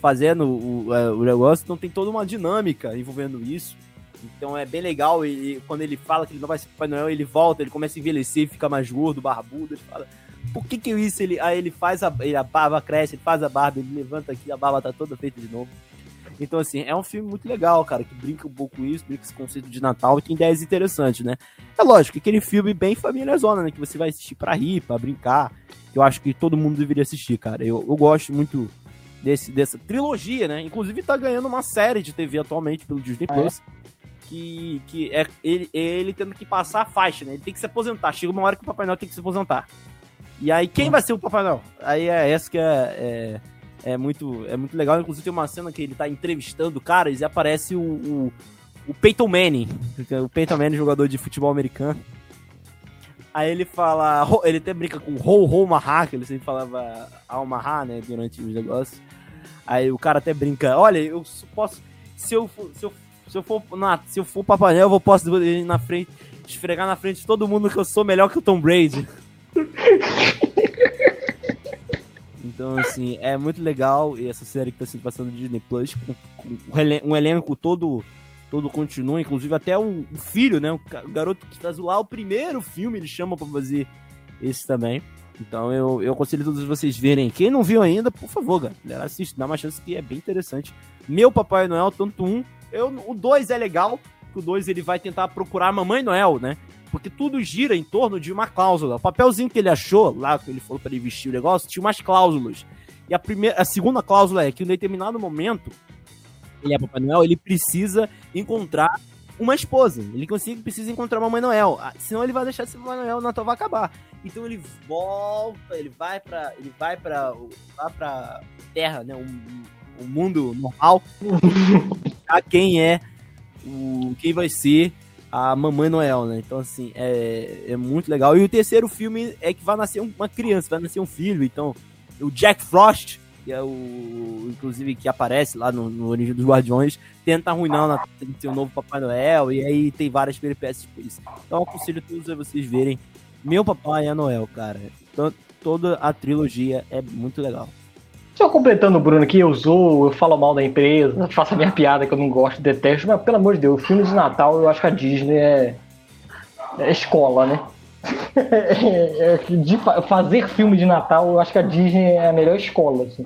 Fazendo o, é, o negócio, então tem toda uma dinâmica envolvendo isso. Então é bem legal, e, quando ele fala que ele não vai ser Papai Noel, ele volta, ele começa a envelhecer, fica mais gordo, barbudo, ele fala por que que isso ele, aí ele faz a, ele, a barba cresce, ele faz a barba, ele levanta aqui, a barba tá toda feita de novo. Então, assim, é um filme muito legal, cara, que brinca um pouco com isso, brinca com esse conceito de Natal e tem ideias interessantes, né? É lógico, aquele filme bem família zona, né? Que você vai assistir pra rir, pra brincar. Eu acho que todo mundo deveria assistir, cara. Eu, eu gosto muito desse, dessa trilogia, né? Inclusive tá ganhando uma série de TV atualmente pelo Disney ah, é? Plus. Que, que é ele, ele tendo que passar a faixa, né? Ele tem que se aposentar. Chega uma hora que o Papai Noel tem que se aposentar. E aí, quem vai ser o Papai Noel? Aí é essa que é, é, é, muito, é muito legal. Inclusive, tem uma cena que ele tá entrevistando caras e aparece o, o, o Peyton Manning. O Peyton Manning, jogador de futebol americano. Aí ele fala. Ele até brinca com Ho Ho Mahá, que ele sempre falava Almahá, né? Durante os negócios. Aí o cara até brinca: Olha, eu posso. Se eu, se eu, se eu for, na, se eu for Papai Noel, eu posso ir na frente, esfregar na frente de todo mundo que eu sou melhor que o Tom Brady. Então, assim, é muito legal essa série que tá sendo passando no Disney Plus, com, com um elenco todo todo continua, inclusive até o, filho, né? O, garoto que faz lá o primeiro filme, ele chama para fazer esse também. Então eu, eu aconselho todos vocês verem. Quem não viu ainda, por favor, galera, assiste, dá uma chance que é bem interessante. Meu Papai Noel, tanto um, eu, o dois é legal, que o dois ele vai tentar procurar a Mamãe Noel, né? porque tudo gira em torno de uma cláusula. O papelzinho que ele achou, lá que ele falou para ele vestir o negócio, tinha umas cláusulas. E a, primeira, a segunda cláusula é que em determinado momento, ele é Papai Noel, ele precisa encontrar uma esposa. Ele consegue, precisa encontrar Mamãe Noel. Ah, senão ele vai deixar esse Mamãe Noel, o Natal vai acabar. Então ele volta, ele vai para ele vai para vai para Terra, né, o, o mundo normal. a quem é o quem vai ser a Mamãe Noel, né? Então, assim, é, é muito legal. E o terceiro filme é que vai nascer uma criança, vai nascer um filho. Então, o Jack Frost, que é o. Inclusive, que aparece lá no, no Origem dos Guardiões, tenta arruinar na ser um novo Papai Noel. E aí tem várias peripécias por isso. Então, eu aconselho todos a vocês verem. Meu Papai é Noel, cara. Então, toda a trilogia é muito legal. Só completando o Bruno aqui, eu zoo, eu falo mal da empresa, faço a minha piada que eu não gosto, detesto, mas pelo amor de Deus, filme de Natal eu acho que a Disney é, é escola, né? É, é, de fazer filme de Natal, eu acho que a Disney é a melhor escola, assim.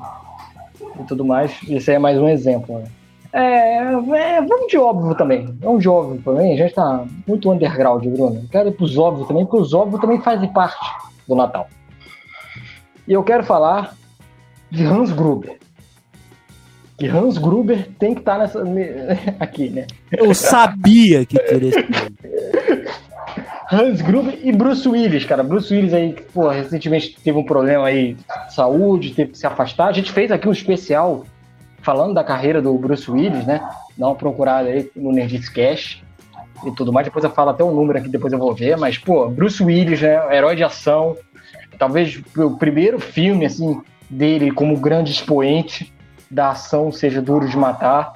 e tudo mais. Esse aí é mais um exemplo, né? É, é, vamos de óbvio também. Vamos de óbvio também. A gente tá muito underground, Bruno. Quero ir pros óbvios também, porque os óbvios também fazem parte do Natal. E eu quero falar de Hans Gruber. Que Hans Gruber tem que estar tá nessa aqui, né? Eu sabia que teria Hans Gruber e Bruce Willis, cara. Bruce Willis aí, pô, recentemente teve um problema aí de saúde, teve que se afastar. A gente fez aqui um especial falando da carreira do Bruce Willis, né? Dá uma procurada aí no Nerdist Cash e tudo mais. Depois eu falo até o um número aqui, depois eu vou ver. Mas, pô, Bruce Willis, né? Herói de ação. Talvez o primeiro filme, assim, dele como grande expoente da ação seja Duro de Matar.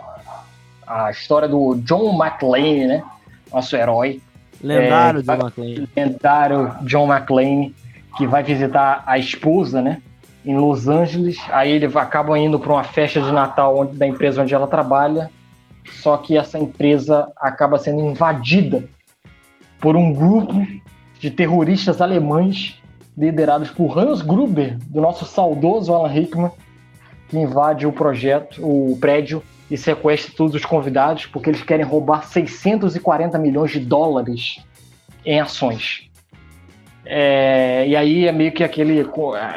A história do John McClane, né? Nosso herói. Lendário é, John McClane. Lendário John McClane, que vai visitar a esposa, né? em Los Angeles. Aí ele acaba indo para uma festa de Natal onde, da empresa onde ela trabalha. Só que essa empresa acaba sendo invadida por um grupo de terroristas alemães liderados por Hans Gruber, do nosso saudoso Alan Rickman, que invade o projeto, o prédio e sequestra todos os convidados porque eles querem roubar 640 milhões de dólares em ações. É, e aí é meio que aquele.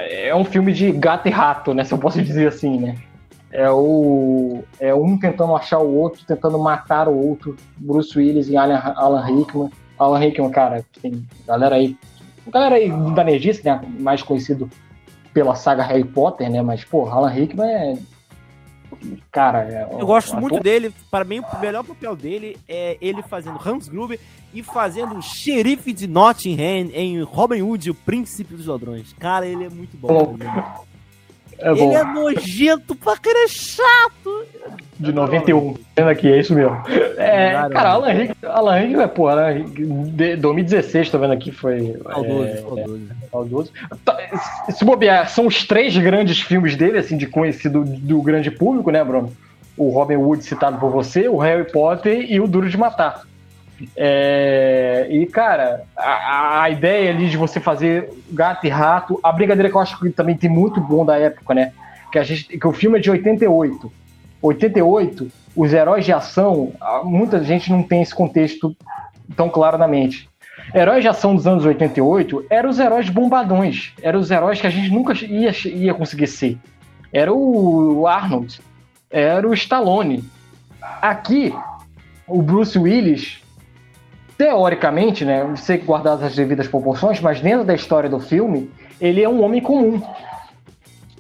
É um filme de gato e rato, né? Se eu posso dizer assim, né? É, o, é um tentando achar o outro, tentando matar o outro. Bruce Willis e Alan, Alan Rickman. Alan Rickman, cara, tem galera aí. Galera aí da Nerdice, né? Mais conhecido pela saga Harry Potter, né? Mas, pô, Alan Rickman é Cara, é, eu gosto muito dele. Para mim, o melhor papel dele é ele fazendo Hans Gruber e fazendo o xerife de Nottingham em Robin Hood, o príncipe dos ladrões. Cara, ele é muito bom. Bom. É ele é nojento pra cara, é chato. De 91. Vendo aqui, é isso mesmo. É, cara, Alan Rick, Alan Rick é, pô, né? 2016, tô vendo aqui, foi. Saudoso, é. É. Tá, se bobear, são os três grandes filmes dele, assim, de conhecido do grande público, né, Bruno? O Robin Hood citado por você, o Harry Potter e o Duro de Matar. É, e, cara, a, a, ideia ali de você fazer gato e rato, a brincadeira que eu acho que também tem muito bom da época, né? Que, a gente, que o filme é de 88. 88, os heróis de ação, muita gente não tem esse contexto tão claro na mente. Heróis de ação dos anos 88 eram os heróis bombadões, eram os heróis que a gente nunca ia, ia conseguir ser. Era o Arnold, era o Stallone. Aqui, o Bruce Willis teoricamente, né, você guardar as devidas proporções, mas dentro da história do filme, ele é um homem comum.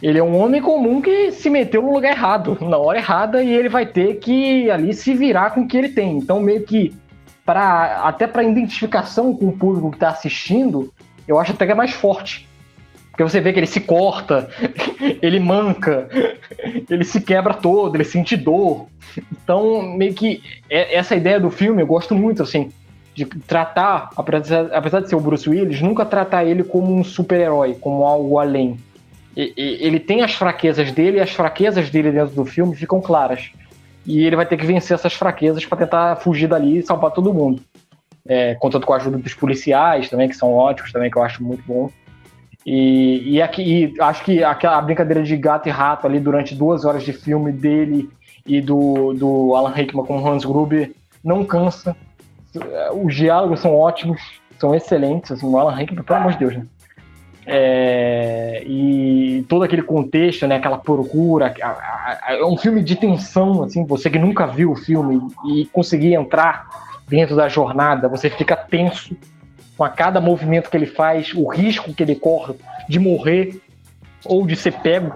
Ele é um homem comum que se meteu no lugar errado, na hora errada, e ele vai ter que ali se virar com o que ele tem. Então, meio que para até para identificação com o público que está assistindo, eu acho até que é mais forte. Porque você vê que ele se corta, ele manca, ele se quebra todo, ele sente dor. Então, meio que é, essa ideia do filme eu gosto muito, assim de tratar, apesar, de ser o Bruce Willis, nunca tratar ele como um super-herói, como algo além. E, e, ele tem as fraquezas dele e as fraquezas dele dentro do filme ficam claras. E ele vai ter que vencer essas fraquezas para tentar fugir dali e salvar todo mundo. É, contando com a ajuda dos policiais também, que são ótimos também, que eu acho muito bom. E, e, aqui, e acho que aquela brincadeira de gato e rato ali durante duas horas de filme dele e do, do Alan Rickman com Hans Gruber não cansa os diálogos são ótimos, são excelentes, assim, o Alan Rickman, pelo amor de Deus, né? É, e todo aquele contexto, né, aquela procura, é um filme de tensão, assim, você que nunca viu o filme e conseguir entrar dentro da jornada, você fica tenso com a cada movimento que ele faz, o risco que ele corre de morrer ou de ser pego.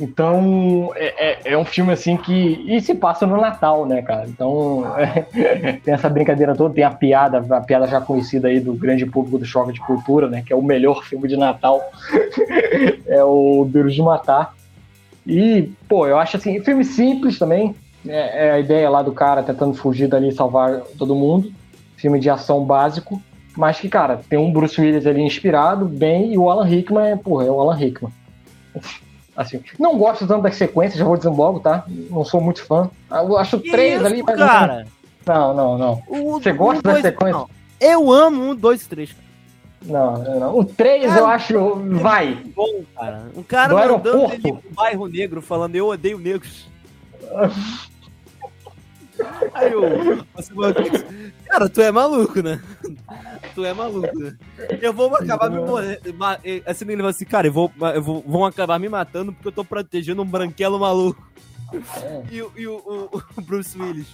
Então, é, é, é, um filme assim que. E se passa no Natal, né, cara? Então, é, tem essa brincadeira toda, tem a piada, a piada já conhecida aí do grande público do Choque de Cultura, né? Que é o melhor filme de Natal. é o Duro de Matar. E, pô, eu acho assim, filme simples também. É, é, a ideia lá do cara tentando fugir dali e salvar todo mundo. Filme de ação básico. Mas que, cara, tem um Bruce Willis ali inspirado, bem, e o Alan Rickman é, porra, é o Alan Rickman. Assim, não gosto tanto das sequências, já vou dizendo logo, tá? Não sou muito fã. Eu acho que três isso, ali, mas. Cara, não, não, não. Você gosta um, das sequências? Eu amo um, dois, três. Não, não. O 3 eu acho. Vai. Bom, cara. Um cara Do mandando ele pro bairro negro falando eu odeio negros. Aí eu. Cara, tu é maluco, né? Tu é maluco, né? Eu vou acabar me morrendo. Assim, ele falou assim, cara, eu vou, eu vou, vão acabar me matando porque eu tô protegendo um branquelo maluco. É. E, o- e o, o- o Bruce Willis.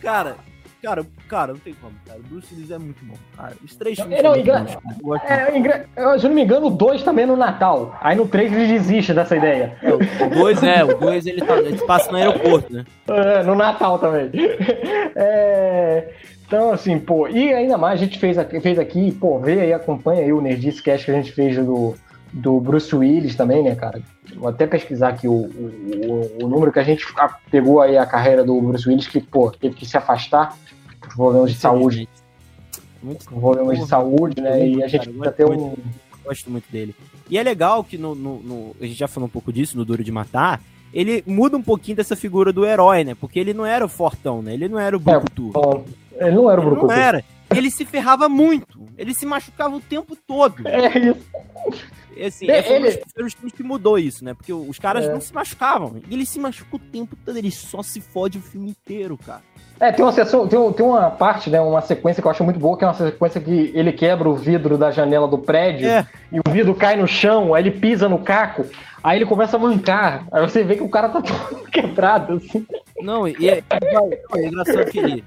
Cara, cara, cara, não tem como, cara. O Bruce Willis é muito bom, cara. Os três filmes não, muito engra- bons, gosto É, engra- eu, se eu não me engano, o 2 também é no Natal. Aí no 3 ele desiste dessa ideia. O 2 é, o 2 ele, tá, ele passa no aeroporto, né? É, no Natal também. É, então, assim, pô, e ainda mais a gente fez aqui, fez aqui pô, vê aí, acompanha aí o Nerdice Cast que a gente fez do, do Bruce Willis também, né, cara? Vou até pesquisar aqui o, o, o- número que a gente pegou aí a carreira do Bruce Willis, que, pô, teve que se afastar por problemas de saúde, Muito problemas de saúde, né? E a gente precisa ter um. gosto muito dele. E é legal que no, no- no- a gente já falou um pouco disso no Duro de Matar. Ele muda um pouquinho dessa figura do herói, né? Porque ele não era o fortão, né? Ele não era o brucutu. Bom, ele não era o ele não Brucutu. era. Ele se ferrava muito. Ele se machucava o tempo todo. É isso. Assim, Ele- é, foi um dos ele- primeiros filmes que mudou isso, né? Porque os caras É. não se machucavam. E ele se machuca o tempo todo. Ele só se fode o filme inteiro, cara. É, tem uma, sessão, tem, tem uma parte, né, uma sequência que eu acho muito boa, que é uma sequência que ele quebra o vidro da janela do prédio É. e o vidro cai no chão, aí ele pisa no caco, aí ele começa a mancar. Aí você vê que o cara tá todo quebrado, assim. Não, e é, não, é engraçado que ele.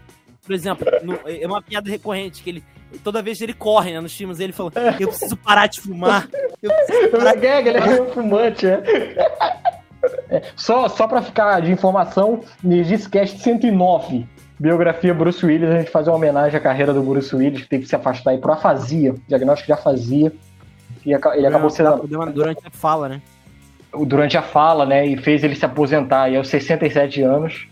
Por exemplo, no- é uma piada recorrente que ele. Toda vez ele corre, né, nos filmes, ele fala: Eu preciso parar de fumar. Eu preciso parar de É, ele é um fumante, é. É, Só, só pra ficar de informação, Nergiscast 109, biografia Bruce Willis, a gente faz uma homenagem à carreira do Bruce Willis, que teve que se afastar aí por afasia, diagnóstico de afasia, e ele acabou sendo Durante a fala, né? durante a fala, né, e fez ele se aposentar aí aos 67 anos.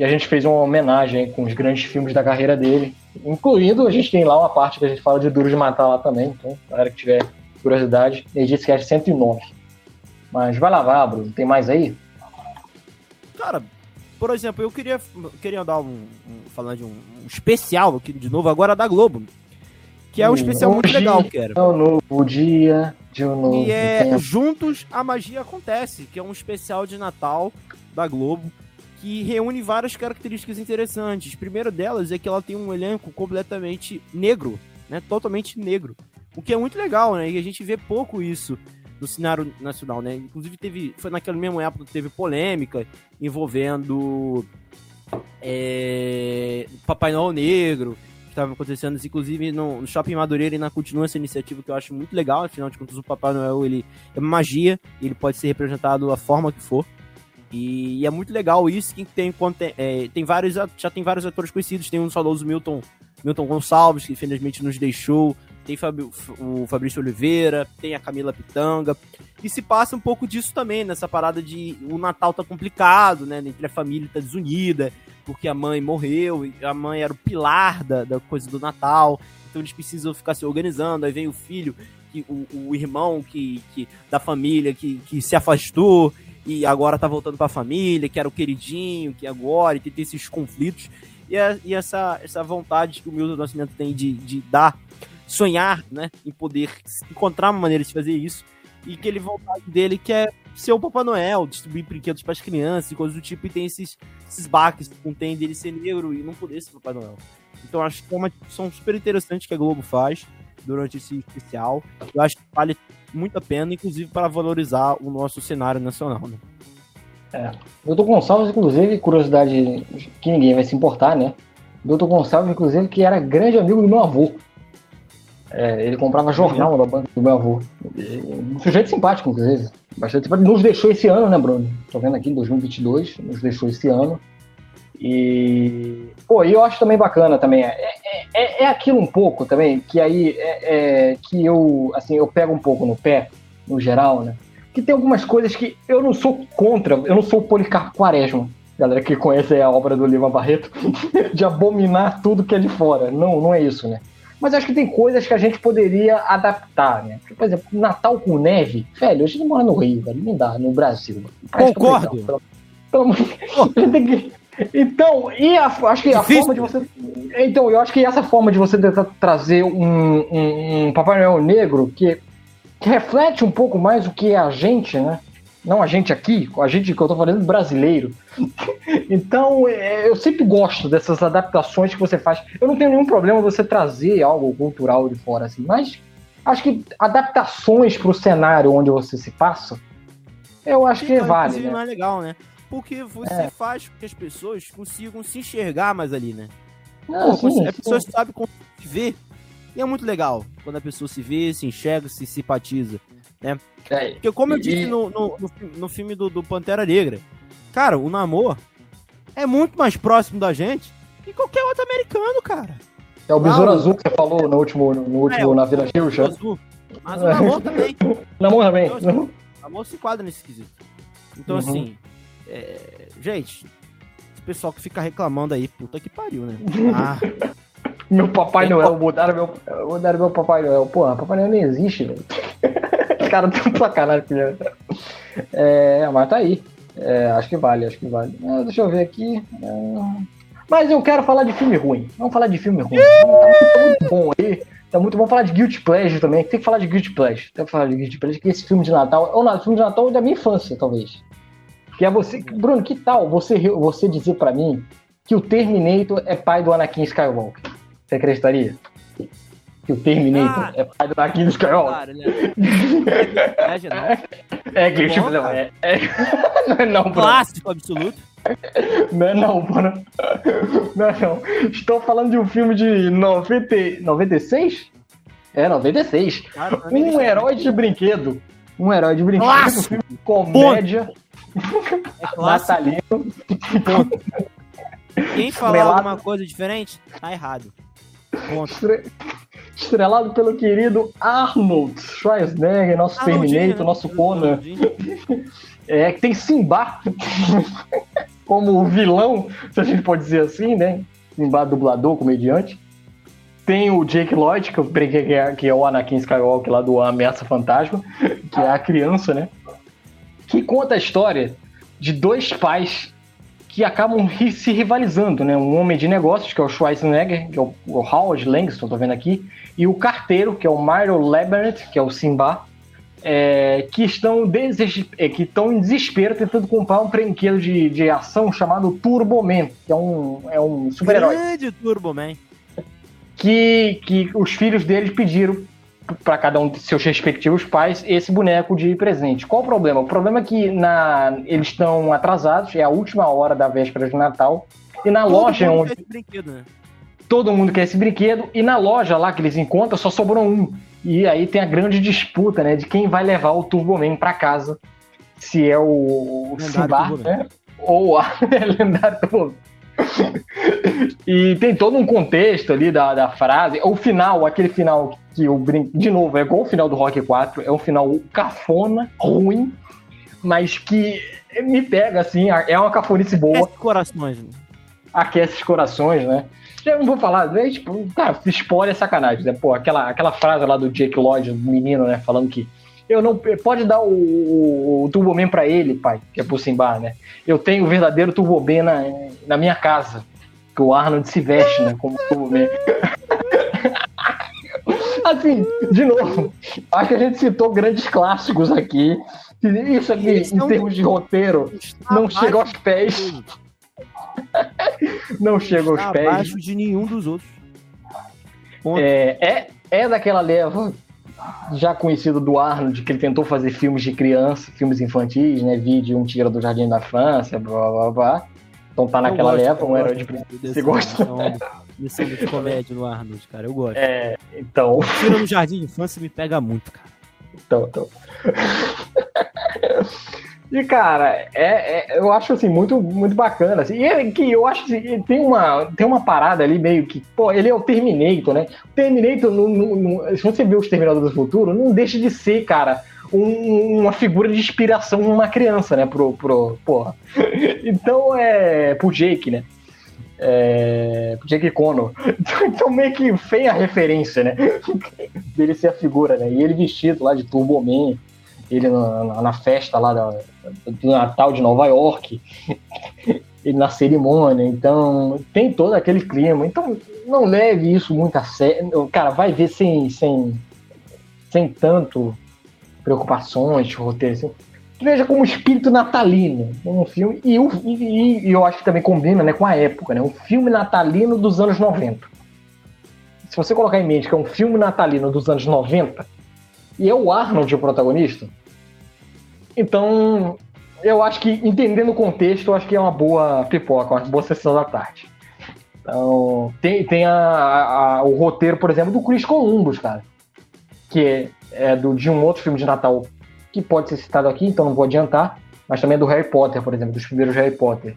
E a gente fez uma homenagem com os grandes filmes da carreira dele, incluindo a gente tem lá uma parte que a gente fala de Duro de Matar lá também, então, galera que tiver curiosidade, Edith Cast 109. Mas vai lá, vai, Bruno, tem mais aí? Cara, por exemplo, eu queria, queria dar um, um- falando de um, um especial aqui de novo, agora da Globo. Que é um Um especial muito legal, cara. É um novo dia de um novo E é tempo. Juntos a Magia Acontece, que é um especial de Natal da Globo, que reúne várias características interessantes. Primeiro delas é que ela tem um elenco completamente negro, né? Totalmente negro. O que é muito legal, né? E a gente vê pouco isso no cenário nacional, né? Inclusive teve. Foi naquela mesma época que teve polêmica envolvendo é, Papai Noel Negro, que estava acontecendo, inclusive no, no Shopping Madureira ainda continua essa iniciativa que eu acho muito legal, afinal de contas o Papai Noel ele é magia, e ele pode ser representado da forma que for. E, é muito legal isso, que tem, é, tem vários, já tem vários atores conhecidos, tem um saudoso Milton, Milton Gonçalves, que infelizmente nos deixou, tem o Fabrício Oliveira, tem a Camila Pitanga, e se passa um pouco disso também, nessa parada de o Natal tá complicado, né, entre a família tá desunida, porque a mãe morreu, a mãe era o pilar da, da coisa do Natal, então eles precisam ficar se organizando, aí vem o filho, que, o, o irmão que, que, da família que, que se afastou, e agora tá voltando pra família, que era o queridinho, que agora, e tem, esses conflitos, e, a- e essa, essa vontade que o Milton Nascimento tem de, de dar, sonhar, né, em poder encontrar uma maneira de fazer isso, e aquele vontade dele que é ser o Papai Noel, distribuir brinquedos para as crianças e coisas do tipo, e tem esses, esses baques que contém dele ser negro e não poder ser Papai Noel. Então acho que é uma discussão super interessante que a Globo faz durante esse especial. Eu acho que vale muito a pena, inclusive para valorizar o nosso cenário nacional. Né? Doutor Gonçalves, inclusive, curiosidade que ninguém vai se importar, né? Doutor Gonçalves, inclusive, que era grande amigo do meu avô. É, ele comprava jornal da banca do meu avô. Um sujeito simpático, inclusive. Bastante simpático. Nos deixou esse ano, né, Bruno? Tô vendo aqui, 2022, nos deixou esse ano. E, pô, eu acho também bacana também. É, é, é, é aquilo um pouco também, que aí é, é, que eu, assim, eu pego um pouco no pé, no geral, né? Que tem algumas coisas que eu não sou contra, eu não sou o Policarpo Quaresma. Galera que conhece a obra do Lima Barreto, de abominar tudo que é de fora. Não, não é isso, né? Mas acho que tem coisas que a gente poderia adaptar, né? Por exemplo, Natal com neve. Velho, a gente mora no Rio, velho. Não dá, no Brasil. Concordo. Pelo- pelo Deus, a gente tem que- Então, e a, acho que Difícil. a forma de você. Então, eu acho que essa forma de você tentar trazer um, um, um Papai Noel negro que, que, reflete um pouco mais o que é a gente, né? Não a gente aqui, a gente que eu tô falando brasileiro. então, é, eu sempre gosto dessas adaptações que você faz. Eu não tenho nenhum problema você trazer algo cultural de fora, assim, mas acho que adaptações para o cenário onde você se passa, eu acho que vale. Né? é legal, né? Porque você é. faz com que as pessoas consigam se enxergar mais ali, né? Pô, sim, a pessoa sabe como se vê. E é muito legal quando a pessoa se vê, se enxerga, se simpatiza, né? É, Porque como eu disse no, no, no, no filme do, do, Pantera Negra, cara, o namoro é muito mais próximo da gente que qualquer outro americano, cara. É o Besouro Azul que você falou no último, no último é, na Vila Gilcha. Azul. Mas o namoro também. namoro também. Então, assim, o namoro se enquadra nesse quesito. Então, uhum. assim, é, gente, esse pessoal que fica reclamando aí, puta que pariu, né? Ah. meu Papai Noel, mudaram meu, mudaram meu Papai Noel. Pô, Papai Noel nem existe, velho. Os caras tão sacanagem com É, mas tá aí. É, acho que vale, acho que vale. É, deixa eu ver aqui. É... Mas eu quero falar de filme ruim. Vamos falar de filme ruim. tá muito bom aí. Tá muito bom falar de Guilty Pleasure também. Tem que falar de Guilty Pleasure. Tem que falar de Guilty Pleasure, que esse filme de Natal. Ou não, filme de Natal da minha infância, talvez. Que é você. Bruno, que tal você, você dizer para mim que o Terminator é pai do Anakin Skywalker? Você acreditaria? Que o Terminator ah, é pai do Anakin Skywalker? Claro, né? É, é, Guilty Pleasure. É, é, não é não, Bruno. Clássico absoluto. Não é não, Bruno. Não é não. Estou falando de um filme de 90, 96? É, 96. Claro, um herói de brinquedo. Um herói de brinquedo. Um filme de comédia. É Natalino. Quem falar alguma coisa diferente, tá errado. Ponto. Estrelado pelo querido Arnold Schwarzenegger, nosso Arnold, Terminator, né? nosso Conan. É, que tem Simba como vilão, se a gente pode dizer assim, né? Simba dublador, comediante. Tem o Jake Lloyd, que eu brinquei que é, que é o Anakin Skywalker lá do Ameaça Fantasma, que é a criança, né? Que conta a história de dois pais que acabam se rivalizando, né? Um homem de negócios, que é o Schwarzenegger, que é o, Howard Langston, tô vendo aqui, e o carteiro, que é o Myro Labyrinth, que é o Simba, é, que, estão deses... é, que estão em desespero tentando comprar um brinquedo de, de ação chamado Turbo Man, que é um, é um super-herói. Grande Turbo Man. Que, que os filhos deles pediram para cada um de seus respectivos pais esse boneco de presente. Qual o problema? O problema é que na, eles estão atrasados, é a última hora da véspera de Natal, e na Todo loja mundo onde. Quer esse brinquedo, né? Todo mundo quer esse brinquedo, e na loja lá que eles encontram só sobrou um. E aí tem a grande disputa, né, de quem vai levar o Turboman para casa. Se é o, o Simba, né? Ou a lendário Turboman e tem todo um contexto ali da, da frase. O final, aquele final que eu brinco. De novo, é igual o final do Rock 4. É um final cafona, ruim, mas que me pega, assim. É uma cafonice boa. Aquece corações. Né? Aquece os corações, né? Já não vou falar, né? Tipo, cara, spoiler é sacanagem, né? Pô, aquela, aquela frase lá do Jake Lloyd, do menino, né? Falando que eu não pode dar o, o, o Turboman para ele, pai, que é por Simba, né? Eu tenho o verdadeiro Turboman na, na minha casa, que o Arnold se veste, né, como Turboman. assim, de novo, acho que a gente citou grandes clássicos aqui. Isso aqui, Eles em termos de roteiro, não chega aos pés. não chega aos pés. Abaixo de nenhum dos outros. É, é, é daquela leva já conhecido do Arnold, que ele tentou fazer filmes de criança, filmes infantis, né? Vídeo Um Tira do Jardim da França, blá blá blá. Então tá naquela gosto, leva, um herói de Você gosta? Missão de comédia no Arnold, cara, eu gosto. É, então. O Tira no Jardim de Infância me pega muito, cara. Então, então. E, cara, é, é, eu acho, assim, muito, muito bacana. Assim, e é que eu acho que tem uma, tem uma parada ali meio que, pô, ele é o Terminator, né? O Terminator, no, no, no, se você vê os Terminadores do Futuro, não deixa de ser, cara, um, uma figura de inspiração uma criança, né? Pro, pro, porra. Então, é, pro Jake, né? É, Jake Connor. Então, meio que feia a referência, né? Dele ser a figura, né? E ele vestido lá de Turbo Man ele na, na festa lá da, do Natal de Nova York. na cerimônia, então tem todo aquele clima. Então não leve isso muito a sério. Cara, vai ver sem, sem, sem tanto preocupações, roteiro assim. Veja como espírito natalino um filme. E, e, e, eu acho que também combina né, com a época, né? Um filme natalino dos anos 90. Se você colocar em mente que é um filme natalino dos anos 90 e é o Arnold o protagonista, então eu acho que, entendendo o contexto, eu acho que é uma boa pipoca, uma boa sessão da tarde. Então, tem, tem a, a, o roteiro, por exemplo, do Chris Columbus, cara. Que é, é do, de um outro filme de Natal que pode ser citado aqui, então não vou adiantar. Mas também é do Harry Potter, por exemplo, dos primeiros Harry Potter.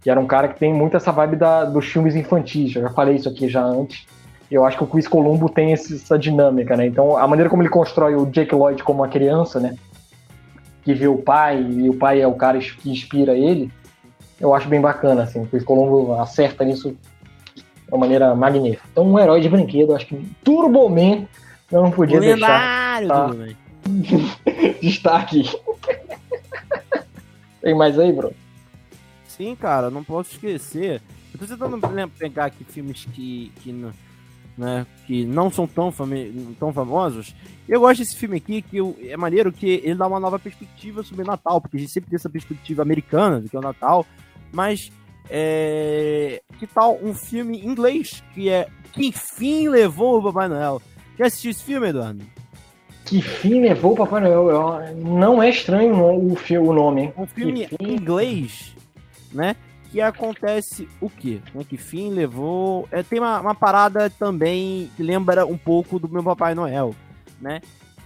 Que era um cara que tem muito essa vibe da, dos filmes infantis. Eu já falei isso aqui já antes. Eu acho que o Chris Columbus tem essa dinâmica, né? Então, a maneira como ele constrói o Jake Lloyd como uma criança, né? Que vê o pai e o pai é o cara que inspira ele, eu acho bem bacana, assim. O Colombo acerta nisso de uma maneira magnífica. Então, um herói de brinquedo, acho que Turbo Man eu não podia deixar tá, de estar aqui. Tem mais aí, bro? Sim, cara, não posso esquecer. Eu tô tentando pegar aqui filmes que, que não né, que não são tão, tão famosos. Eu gosto desse filme aqui, que eu, é maneiro que ele dá uma nova perspectiva sobre Natal, porque a gente sempre tem essa perspectiva americana, que é o Natal, mas é, que tal um filme em inglês, que é Que Fim Levou o Papai Noel? Já assistiu esse filme, Eduardo? Que fim levou o Papai Noel? Não é estranho o, o nome. Um filme em inglês, né? Que acontece o quê? Né, que fim levou. É, tem uma, uma, parada também que lembra um pouco do meu Papai Noel, né?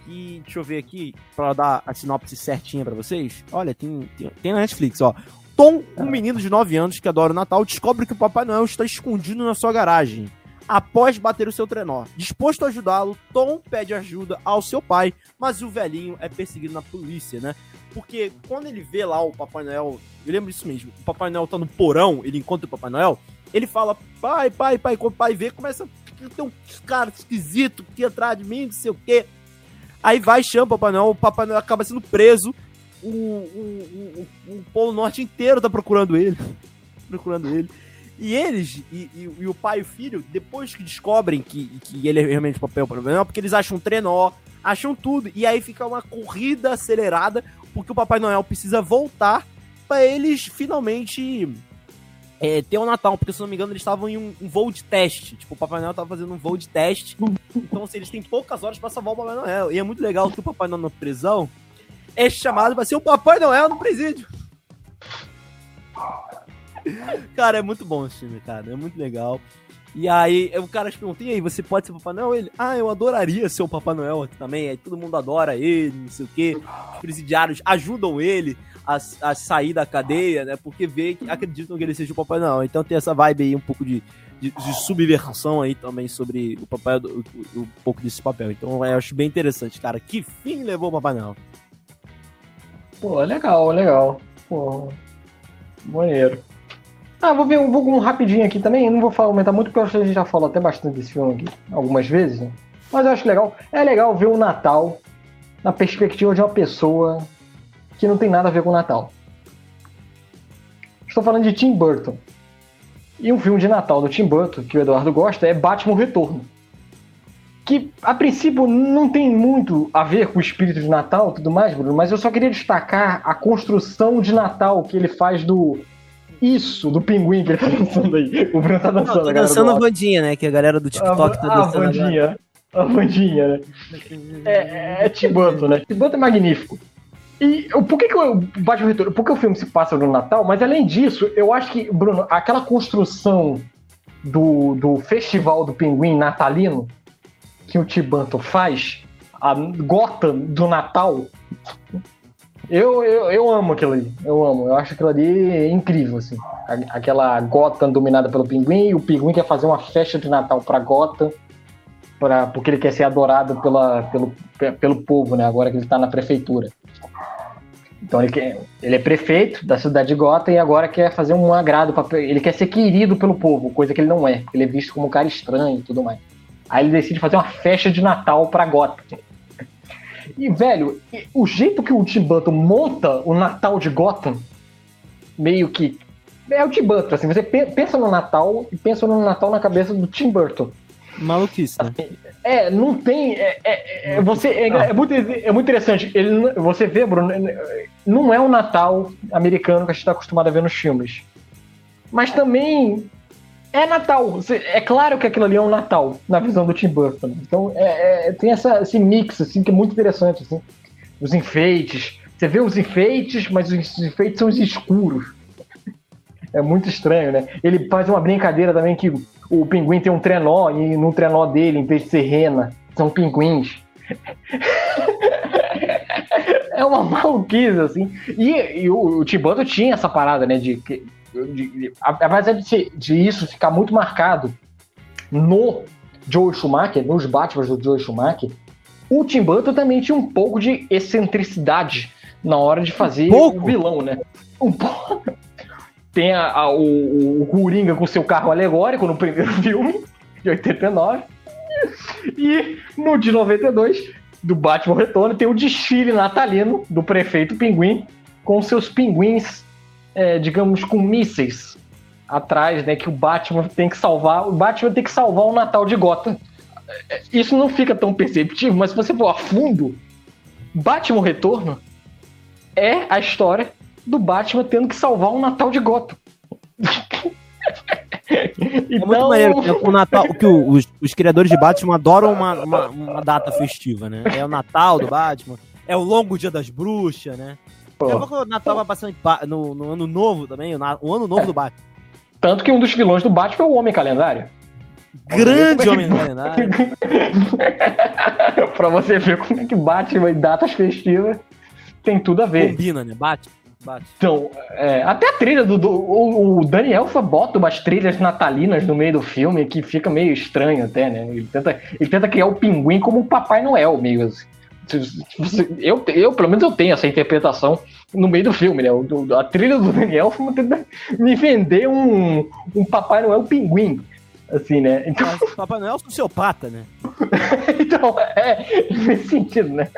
Que, deixa eu ver aqui, para dar a sinopse certinha para vocês. Olha, tem, tem, tem, na Netflix, ó. Tom, um menino de 9 anos que adora o Natal, descobre que o Papai Noel está escondido na sua garagem após bater o seu trenó. Disposto a ajudá-lo, Tom pede ajuda ao seu pai, mas o velhinho é perseguido na polícia, né? Porque quando ele vê lá o Papai Noel, eu lembro disso mesmo, o Papai Noel tá no porão, ele encontra o Papai Noel, ele fala, pai, pai, pai, quando o pai vê, começa a ter um cara esquisito aqui atrás de mim, não sei o quê. Aí vai, chama o Papai Noel, o Papai Noel acaba sendo preso, o, o, o, o Polo Norte inteiro tá procurando ele, procurando ele. E eles, e, e, e, o pai e o filho, depois que descobrem que, que ele é realmente o papel problema, porque eles acham um trenó, acham tudo. E aí fica uma corrida acelerada, porque o Papai Noel precisa voltar para eles finalmente é, ter o Natal. Porque, se não me engano, eles estavam em um, um, voo de teste. Tipo, o Papai Noel tava fazendo um voo de teste. Então, assim, eles têm poucas horas para salvar o Papai Noel. E é muito legal que o Papai Noel na prisão é chamado para ser o Papai Noel no presídio. cara, é muito bom esse filme, cara. É muito legal. E aí o cara te pergunta, e aí, você pode ser Papai Noel? Ele, ah, eu adoraria ser o Papai Noel também. Aí todo mundo adora ele, não sei o quê. Os presidiários ajudam ele a, a sair da cadeia, né? Porque vê que acreditam que ele seja o Papai Noel. Então tem essa vibe aí um pouco de, de, de subversão aí também sobre o papai, o, o, um pouco desse papel. Então eu acho bem interessante, cara. Que fim levou o Papai Noel? Pô, legal, legal. Pô, maneiro. Ah, vou ver um, vou um rapidinho aqui também. Não vou falar, aumentar muito, porque eu acho que a gente já falou até bastante desse filme aqui, algumas vezes. Né? Mas eu acho legal. É legal ver o Natal na perspectiva de uma pessoa que não tem nada a ver com o Natal. Estou falando de Tim Burton. E um filme de Natal do Tim Burton, que o Eduardo gosta, é Batman Retorno. Que, a princípio, não tem muito a ver com o espírito de Natal e tudo mais, Bruno, mas eu só queria destacar a construção de Natal que ele faz do isso do pinguim que ele tá dançando aí. O Bruno tá dançando. Não, tô dançando a Vandinha, né? Que a galera do TikTok a, tá dançando. A Vandinha. A Vandinha, né? É, é, é Tibanto, né? Tibanto é magnífico. E por que, que o Batman Retorno? Porque o filme se passa no Natal, mas além disso, eu acho que, Bruno, aquela construção do, do Festival do Pinguim natalino que o Tibanto faz, a gota do Natal, eu, eu, eu amo aquilo ali. Eu amo. Eu acho aquilo ali incrível, assim. Aquela Gotham dominada pelo pinguim, e o pinguim quer fazer uma festa de Natal pra Gotham, pra, porque ele quer ser adorado pela, pelo, pelo povo, né? Agora que ele tá na prefeitura. Então ele, quer, ele é prefeito da cidade de Gotham e agora quer fazer um agrado para ele quer ser querido pelo povo, coisa que ele não é. Ele é visto como um cara estranho e tudo mais. Aí ele decide fazer uma festa de Natal para Gotham. E, velho, o jeito que o Tim Burton monta o Natal de Gotham, meio que é o Tim Burton, assim, você pensa no Natal e pensa no Natal na cabeça do Tim Burton. Maluquice, né? É, não tem. É, é, é você, é, é, muito, é muito interessante. Ele, você vê, Bruno, não é o Natal americano que a gente está acostumado a ver nos filmes. Mas também é Natal. É claro que aquilo ali é um Natal, na visão do Tim Burton. Então é, é, tem essa, esse mix assim, que é muito interessante. Assim. Os enfeites. Você vê os enfeites, mas os enfeites são os escuros. É muito estranho, né? Ele faz uma brincadeira também que o pinguim tem um trenó e no trenó dele, em vez de ser rena, são pinguins. é uma maluquice, assim. E, e o, o Tibanto tinha essa parada, né? De, apesar de, de isso ficar muito marcado no Joe Schumacher, nos Batman do Joe Schumacher, o Tim Burton também tinha um pouco de excentricidade na hora de fazer um o vilão, né? Um pouco. Tem a, a, o, o Coringa com seu carro alegórico no primeiro filme, de 89. E no de 92, do Batman Retorno, tem o desfile natalino do prefeito Pinguim, com seus pinguins, é, digamos, com mísseis atrás, né? Que o Batman tem que salvar. O Batman tem que salvar o Natal de Gotham. É, isso não fica tão perceptível, mas se você for a fundo, Batman Retorno é a história do Batman tendo que salvar um Natal de Gotham. então... É muito maneiro que o Natal, que os, os criadores de Batman adoram uma, uma, uma, data festiva, né? É o Natal do Batman, é o longo dia das bruxas, né? Pô. Pouco o Natal vai passando no, no, ano novo também, o, ano novo é. do Batman. Tanto que um dos vilões do Batman é o Homem Calendário. Grande Homem Calendário. pra você ver como é que Batman e datas festivas tem tudo a ver. Combina, né? Batman. Bate. Então, é, até a trilha do. do o, o Daniel bota umas trilhas natalinas no meio do filme que fica meio estranho até, né? Ele tenta, ele tenta criar o pinguim como o Papai Noel, meio assim. Eu, eu, pelo menos, eu tenho essa interpretação no meio do filme, né? O, a trilha do Daniel tenta me vender um, um Papai Noel pinguim. Assim, né? Então... Mas Papai Noel é sociopata, né? então, é, nesse sentido, né?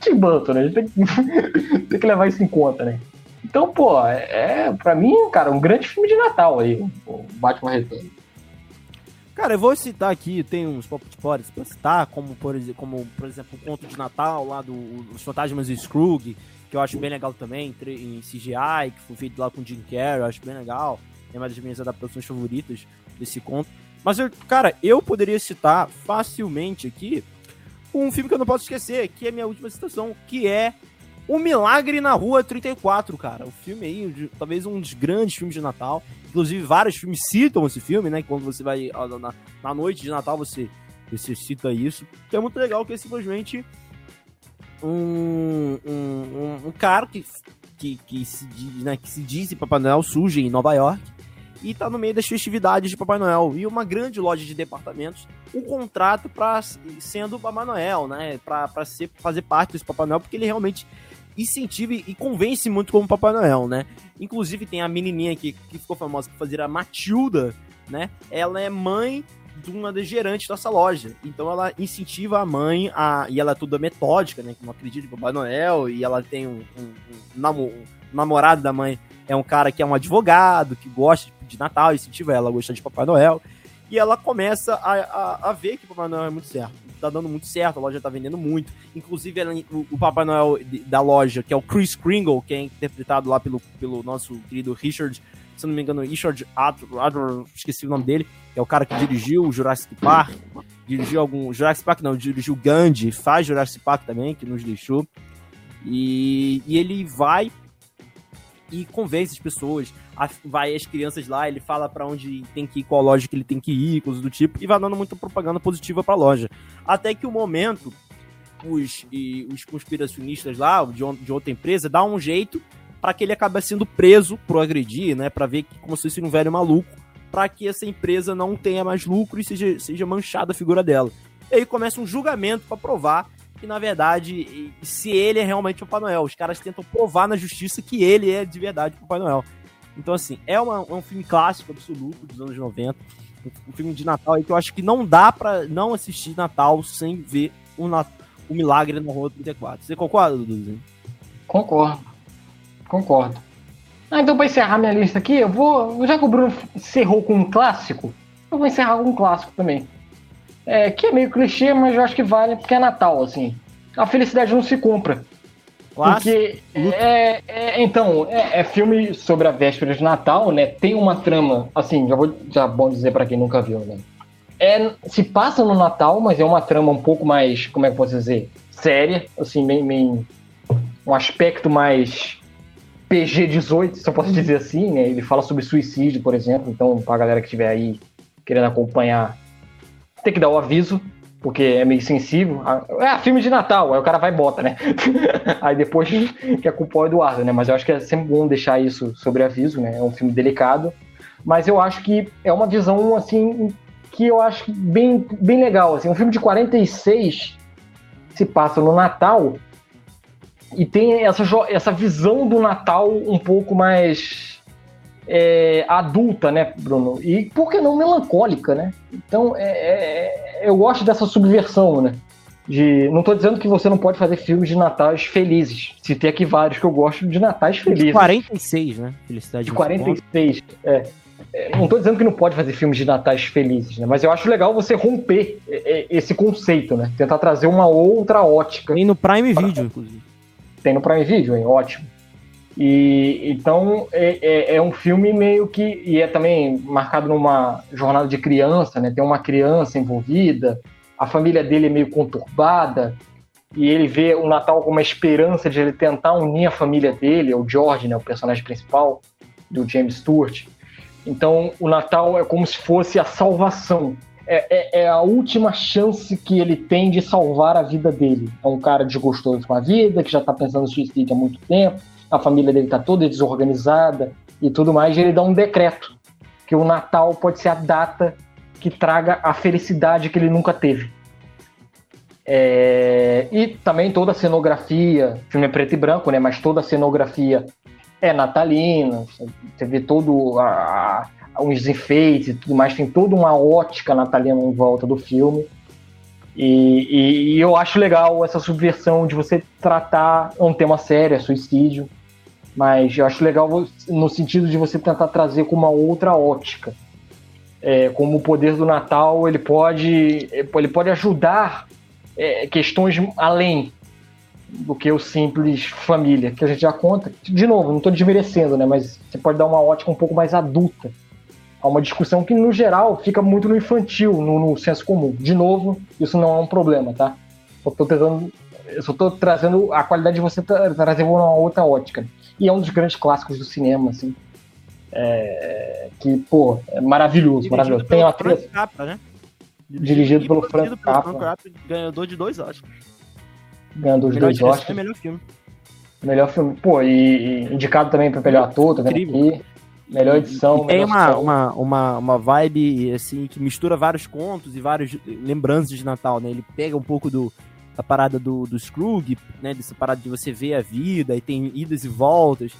Tim Burton, né? A gente tem que, tem que levar isso em conta, né? Então, pô, é, para mim, cara, um grande filme de Natal aí, o Batman Retorno. Cara, eu vou citar aqui, tem uns pop spoilers pra citar, como por, como, por exemplo, o conto de Natal lá do Os Fantasmas de Scrooge, que eu acho bem legal também, em CGI, que foi feito lá com Jim Carrey, eu acho bem legal. É uma das minhas adaptações favoritas desse conto. Mas, eu, cara, eu poderia citar facilmente aqui um filme que eu não posso esquecer, que é minha última citação, que é o Milagre na Rua 34, cara. O filme aí, talvez um dos grandes filmes de Natal. Inclusive, vários filmes citam esse filme, né? Quando você vai na, na noite de Natal, você, você cita isso. Que é muito legal, que é simplesmente um, um, um, um cara que, que, que, se, né, que se diz Papai Noel surge em Nova York e tá no meio das festividades de Papai Noel. E uma grande loja de departamentos um contrato para sendo o Papai Noel, né? Para fazer parte desse Papai Noel, porque ele realmente incentiva e convence muito como Papai Noel, né? Inclusive tem a menininha que, que ficou famosa por fazer a Matilda, né? Ela é mãe de uma das gerantes dessa loja. Então ela incentiva a mãe a. E ela é toda metódica, né? Que não acredita em Papai Noel. E ela tem um, um, um, namo, um, namorado da mãe, é um cara que é um advogado, que gosta de Natal, incentiva ela a gostar de Papai Noel. E ela começa a, a, a ver que Papai Noel é muito certo tá dando muito certo, a loja tá vendendo muito. Inclusive, ela, o, o, Papai Noel da loja, que é o Chris Kringle, que é interpretado lá pelo, pelo nosso querido Richard, se não me engano, Richard Adler, esqueci o nome dele, que é o cara que dirigiu o Jurassic Park, dirigiu algum. Jurassic Park não, dirigiu Gandhi, faz Jurassic Park também, que nos deixou. E, e ele vai e convence as pessoas. vai as crianças lá, ele fala para onde tem que ir, qual loja que ele tem que ir, coisas do tipo, e vai dando muita propaganda positiva pra loja. Até que o momento, os, e, os conspiracionistas lá, de, de outra empresa, dá um jeito para que ele acabe sendo preso por agredir, né? Pra ver que, como se fosse um velho maluco, para que essa empresa não tenha mais lucro e seja, seja manchada a figura dela. E aí começa um julgamento para provar que, na verdade, se ele é realmente o Papai Noel. Os caras tentam provar na justiça que ele é de verdade o Papai Noel. Então, assim, é, uma, é um filme clássico absoluto dos anos 90. Um, filme de Natal aí que eu acho que não dá pra não assistir Natal sem ver o, o Milagre na Rua 34. Você concorda, Dudu? Concordo. Concordo. Ah, então pra encerrar minha lista aqui, eu vou. Já que o Bruno encerrou com um clássico, eu vou encerrar com um clássico também. É, que é meio clichê, mas eu acho que vale porque é Natal, assim. A felicidade não se compra. Porque é, é, então, é, é, filme sobre a véspera de Natal, né? Tem uma trama, assim, já vou já bom dizer para quem nunca viu, né? É, se passa no Natal, mas é uma trama um pouco mais, como é que eu posso dizer? Séria, assim, meio, meio um aspecto mais PG-18, se eu posso dizer assim, né? Ele fala sobre suicídio, por exemplo, então pra galera que estiver aí querendo acompanhar, tem que dar o aviso, porque é meio sensível. É, filme de Natal, aí o cara vai e bota, né? aí depois que é culpa o Eduardo, né? Mas eu acho que é sempre bom deixar isso sobre aviso, né? É um filme delicado. Mas eu acho que é uma visão, assim, que eu acho bem, bem legal. Assim, um filme de 46 se passa no Natal e tem essa, essa visão do Natal um pouco mais é, adulta, né, Bruno? E por que não melancólica, né? Então, é, é, eu gosto dessa subversão, né? De, não estou dizendo que você não pode fazer filmes de natais felizes. Citei aqui vários que eu gosto de natais felizes. De 46, né? Felicidade. De 46, é. é. Não estou dizendo que não pode fazer filmes de natais felizes, né? Mas eu acho legal você romper esse conceito, né? Tentar trazer uma outra ótica. Tem no Prime Video, inclusive. Tem no Prime Video, hein? Ótimo. E então é, é, é, um filme meio que e é também marcado numa jornada de criança, né? Tem uma criança envolvida, a família dele é meio conturbada e ele vê o Natal como uma esperança de ele tentar unir a família dele, o George, né? O personagem principal do James Stewart. Então o Natal é como se fosse a salvação. É, é, é, a última chance que ele tem de salvar a vida dele. É um cara desgostoso com a vida, que já está pensando em suicídio há muito tempo a família dele está toda desorganizada e tudo mais, e ele dá um decreto que o Natal pode ser a data que traga a felicidade que ele nunca teve. É... e também toda a cenografia, o filme é preto e branco, né? Mas toda a cenografia é natalina. Você vê todo a, os enfeites e tudo mais, tem toda uma ótica natalina em volta do filme. E, e, e, eu acho legal essa subversão de você tratar um tema sério, é suicídio, mas eu acho legal no sentido de você tentar trazer com uma outra ótica. É, como o poder do Natal ele pode, ele pode ajudar é, questões além do que o simples família, que a gente já conta. De novo, não estou desmerecendo, né? mas você pode dar uma ótica um pouco mais adulta a uma discussão que, no geral, fica muito no infantil, no, no senso comum. De novo, isso não é um problema, tá? Só tô tentando. Eu só tô trazendo a qualidade de você tra trazer uma outra ótica. E é um dos grandes clássicos do cinema, assim. É, que, pô, é maravilhoso, Dirigido maravilhoso. Tem uma trilha. Capra, né? Dirigido, pelo Frank Capra. Ganhador de dois Oscars. Ganhador de dois Oscars. É melhor filme. Melhor filme. Pô, e, e indicado também para melhor ator, tá vendo aqui. Melhor edição. E tem uma, uma, uma, uma vibe, assim, que mistura vários contos e várias lembranças de Natal, né? Ele pega um pouco do, da parada do, do Scrooge, né? Dessa parada de você ver a vida e tem idas e voltas.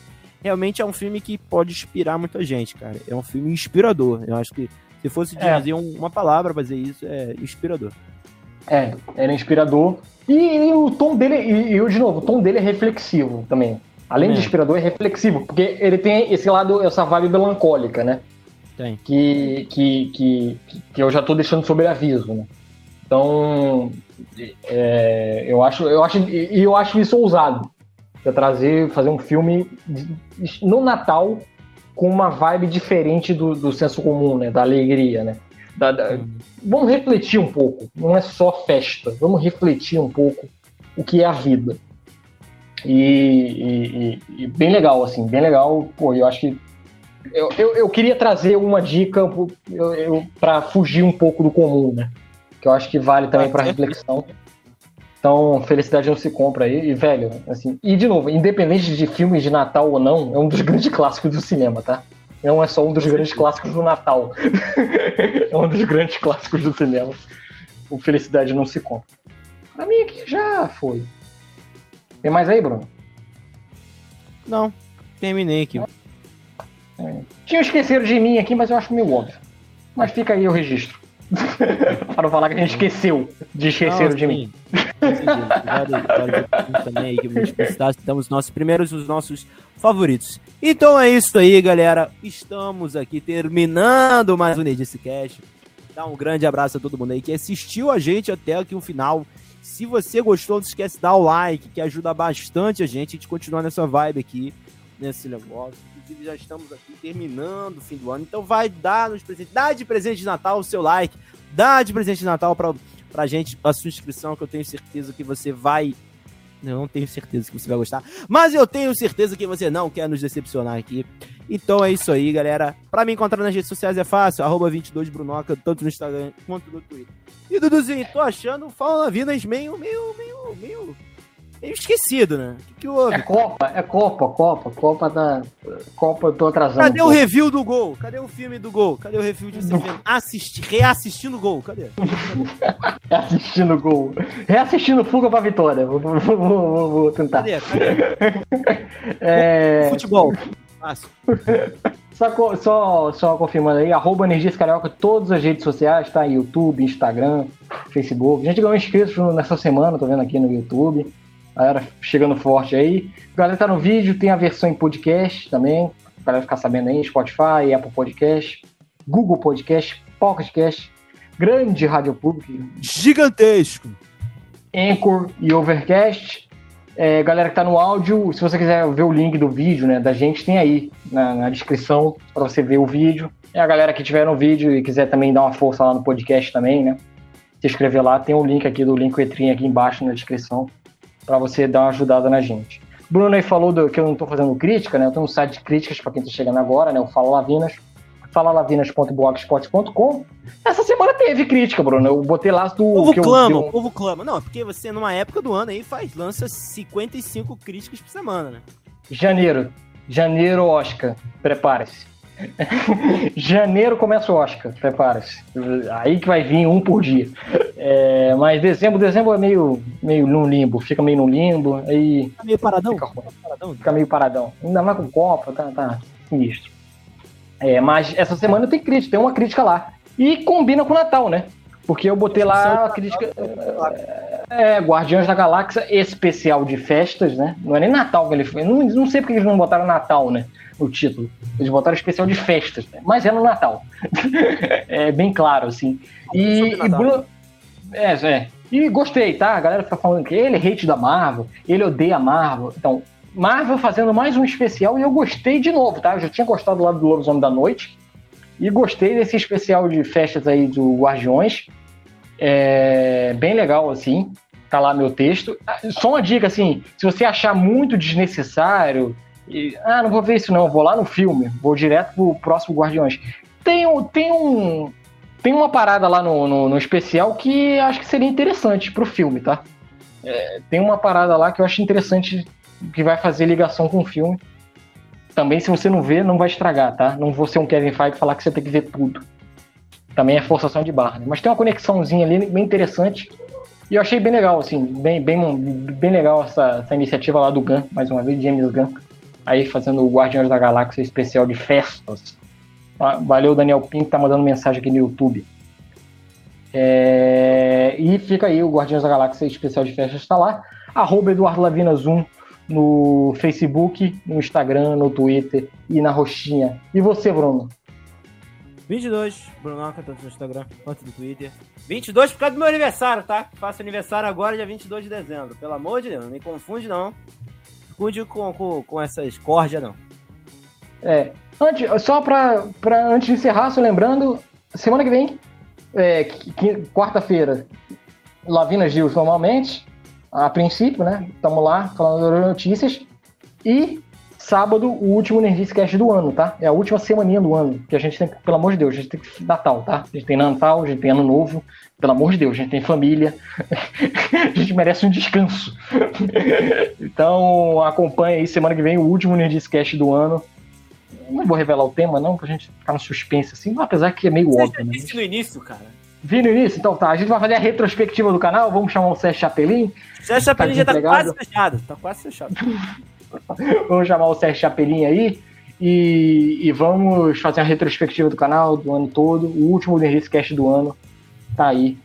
Realmente é um filme que pode inspirar muita gente, cara. É um filme inspirador. Eu acho que se fosse é. dizer uma palavra pra dizer isso, é inspirador. É, era inspirador. E, e o tom dele, e, e de novo, o tom dele é reflexivo também. Além é. de inspirador, é reflexivo, porque ele tem esse lado, essa vibe melancólica, né? Tem. Que, que, que, que eu já tô deixando sobre aviso, né? Então, é, eu acho, eu acho, e eu acho isso ousado. Pra trazer, fazer um filme no Natal com uma vibe diferente do, do senso comum, né? Da alegria, né? Da, da, vamos refletir um pouco. Não é só festa. Vamos refletir um pouco o que é a vida. E, e, e, bem legal, assim, bem legal. Pô, eu acho que. Eu, eu, eu queria trazer uma dica para fugir um pouco do comum, né? Que eu acho que vale também para reflexão. Então, felicidade não se compra aí. E, velho, assim. E, de novo, independente de filmes de Natal ou não, é um dos grandes clássicos do cinema, tá? Não é só um dos grandes clássicos do Natal. é um dos grandes clássicos do cinema. O Felicidade não se compra. Pra mim aqui já foi. Tem mais aí, Bruno? Não, terminei aqui. É. Tinha esquecido de mim aqui, mas eu acho meio óbvio. Mas fica aí o registro. Para não falar que a gente esqueceu de esquecer de mim. também que. Estamos nossos primeiros, os nossos favoritos. Então é isso aí, galera. Estamos aqui terminando mais um Nerdice Cast. Dá um grande abraço a todo mundo aí que assistiu a gente até aqui o final. Se você gostou, não esquece de dar o like, que ajuda bastante a gente. A gente continuar nessa vibe aqui, nesse negócio. Inclusive, já estamos aqui terminando o fim do ano. Então vai dar nos presentes. Dá de presente de Natal o seu like. Dá de presente de Natal para pra gente a sua inscrição, que eu tenho certeza que você vai. Eu não tenho certeza que você vai gostar, mas eu tenho certeza que você não quer nos decepcionar aqui. Então é isso aí, galera. Pra me encontrar nas redes sociais é fácil, arroba 22brunoca, tanto no Instagram quanto no Twitter. E Duduzinho, tô achando o Fala Vinas meio, meio meio esquecido, né? O que, que houve? É Copa, é Copa, Copa, Copa da. Copa, eu tô atrasando. Cadê o review do gol? Cadê o filme do gol? Cadê o review de você assistir, reassistindo o gol? Cadê? reassistindo o gol. Reassistindo fuga pra vitória. Vou, vou, vou, vou tentar. Cadê? Cadê? é... Futebol. Fácil. Só, só, só confirmando aí, arroba Energias Carioca, todas as redes sociais, tá? YouTube, Instagram, Facebook. A gente ganhou inscritos nessa semana, tô vendo aqui no YouTube. Galera chegando forte aí. Galera tá no vídeo, tem a versão em podcast também. A galera ficar sabendo aí, Spotify, Apple Podcast, Google Podcast, Pocket Cast, grande rádio pública. Gigantesco. Anchor e Overcast. É, galera que tá no áudio, se você quiser ver o link do vídeo, né, da gente, tem aí na, na descrição para você ver o vídeo. E a galera que tiver no vídeo e quiser também dar uma força lá no podcast também, né? Se inscrever lá, tem o um link aqui do link Etrim aqui embaixo na descrição para você dar uma ajudada na gente. Bruno aí falou do, que eu não estou fazendo crítica, né? Eu tenho um site de críticas para quem está chegando agora, né? O Fala Lavinas, falalavinas.blogspot.com. Essa semana teve crítica, Bruno. Eu botei lá do. O povo clama, o povo clama. Não, porque você, numa época do ano aí, faz, lança 55 críticas por semana, né? Janeiro. Janeiro, Oscar. Prepare-se. Janeiro começa o Oscar, prepara-se. Aí que vai vir um por dia. É, mas dezembro, dezembro é meio, meio num limbo, fica meio no limbo. Aí fica meio paradão? Fica, paradão? fica meio paradão. Ainda mais com Copa, tá, tá sinistro. É, mas essa semana tem crítica, tem uma crítica lá. E combina com o Natal, né? Porque eu botei lá a crítica. É, Guardiões da Galáxia especial de festas, né? Não é nem Natal que ele foi. Não, não sei porque eles não botaram Natal, né? No título. Eles botaram especial de festas, né? mas é no Natal. é bem claro, assim. E, e Bruno. É, é. E gostei, tá? A galera fica falando que ele é hate da Marvel, ele odeia a Marvel. Então, Marvel fazendo mais um especial e eu gostei de novo, tá? Eu já tinha gostado lá do Lobisomem da Noite. E gostei desse especial de festas aí do Guardiões. É bem legal, assim. Tá lá meu texto. Só uma dica, assim, se você achar muito desnecessário, e, ah, não vou ver isso não, vou lá no filme, vou direto pro próximo Guardiões. Tem, tem um. Tem uma parada lá no, no, no especial que acho que seria interessante pro filme, tá? É, tem uma parada lá que eu acho interessante que vai fazer ligação com o filme. Também, se você não vê, não vai estragar, tá? Não vou ser um Kevin Feige falar que você tem que ver tudo. Também é forçação de barra. Né? Mas tem uma conexãozinha ali bem interessante. E eu achei bem legal, assim, bem, bem, bem legal essa, essa iniciativa lá do Gun, mais uma vez, James Gunn. Aí fazendo o Guardiões da Galáxia especial de festas. Ah, valeu, Daniel Pinto, tá mandando mensagem aqui no YouTube. É... E fica aí, o Guardiões da Galáxia especial de festas está lá. Arroba Eduardo Lavinas 1 no Facebook, no Instagram, no Twitter e na roxinha. E você, Bruno? 22, Brunoca, tanto no Instagram quanto no Twitter. 22 por causa do meu aniversário, tá? Faço aniversário agora, dia 22 de dezembro. Pelo amor de Deus, não me confunde não. Confunde com, com, com essas não. É, antes, só pra, pra antes de encerrar, só lembrando, semana que vem, é, quarta-feira, Lavina Gil normalmente, a princípio, né? Estamos lá falando notícias. E sábado, o último Nerdice Cast do ano, tá? É a última semaninha do ano. Que a gente tem, pelo amor de Deus, a gente tem Natal, tá? A gente tem Natal, a gente tem Ano Novo. Pelo amor de Deus, a gente tem família. a gente merece um descanso. então, acompanha aí semana que vem o último Nerdice Cast do ano. Não vou revelar o tema, não, pra gente ficar no suspense assim, apesar que é meio Você óbvio. Você né? disse no início, cara. Vi no início? Então tá, a gente vai fazer a retrospectiva do canal, vamos chamar o Sérgio Chapelin. Sérgio Chapelin tá já tá quase fechado, tá quase fechado. vamos chamar o Sérgio Chapelin aí e, e, vamos fazer a retrospectiva do canal do ano todo, o último Denrice Cast do ano tá aí.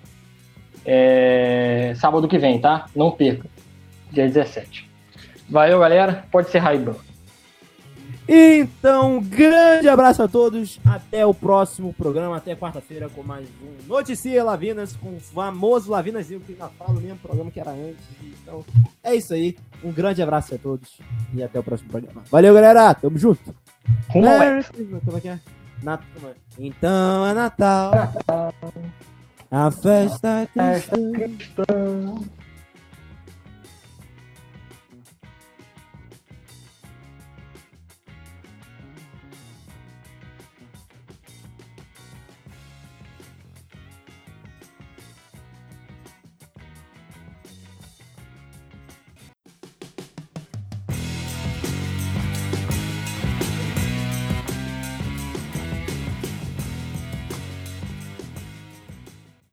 É, sábado que vem, tá? Não perca. Dia 17. Valeu, galera. Pode ser Raiban. Então, grande abraço a todos. Até o próximo programa. Até quarta-feira com mais um Notícia Lavinas com o famoso Lavinazinho que ainda fala o mesmo programa que era antes. Então, é isso aí. Um grande abraço a todos e até o próximo programa. Valeu, galera. Tamo junto. Merry Christmas. Como é que é? Nat- Então é Natal. A festa é. Cristã.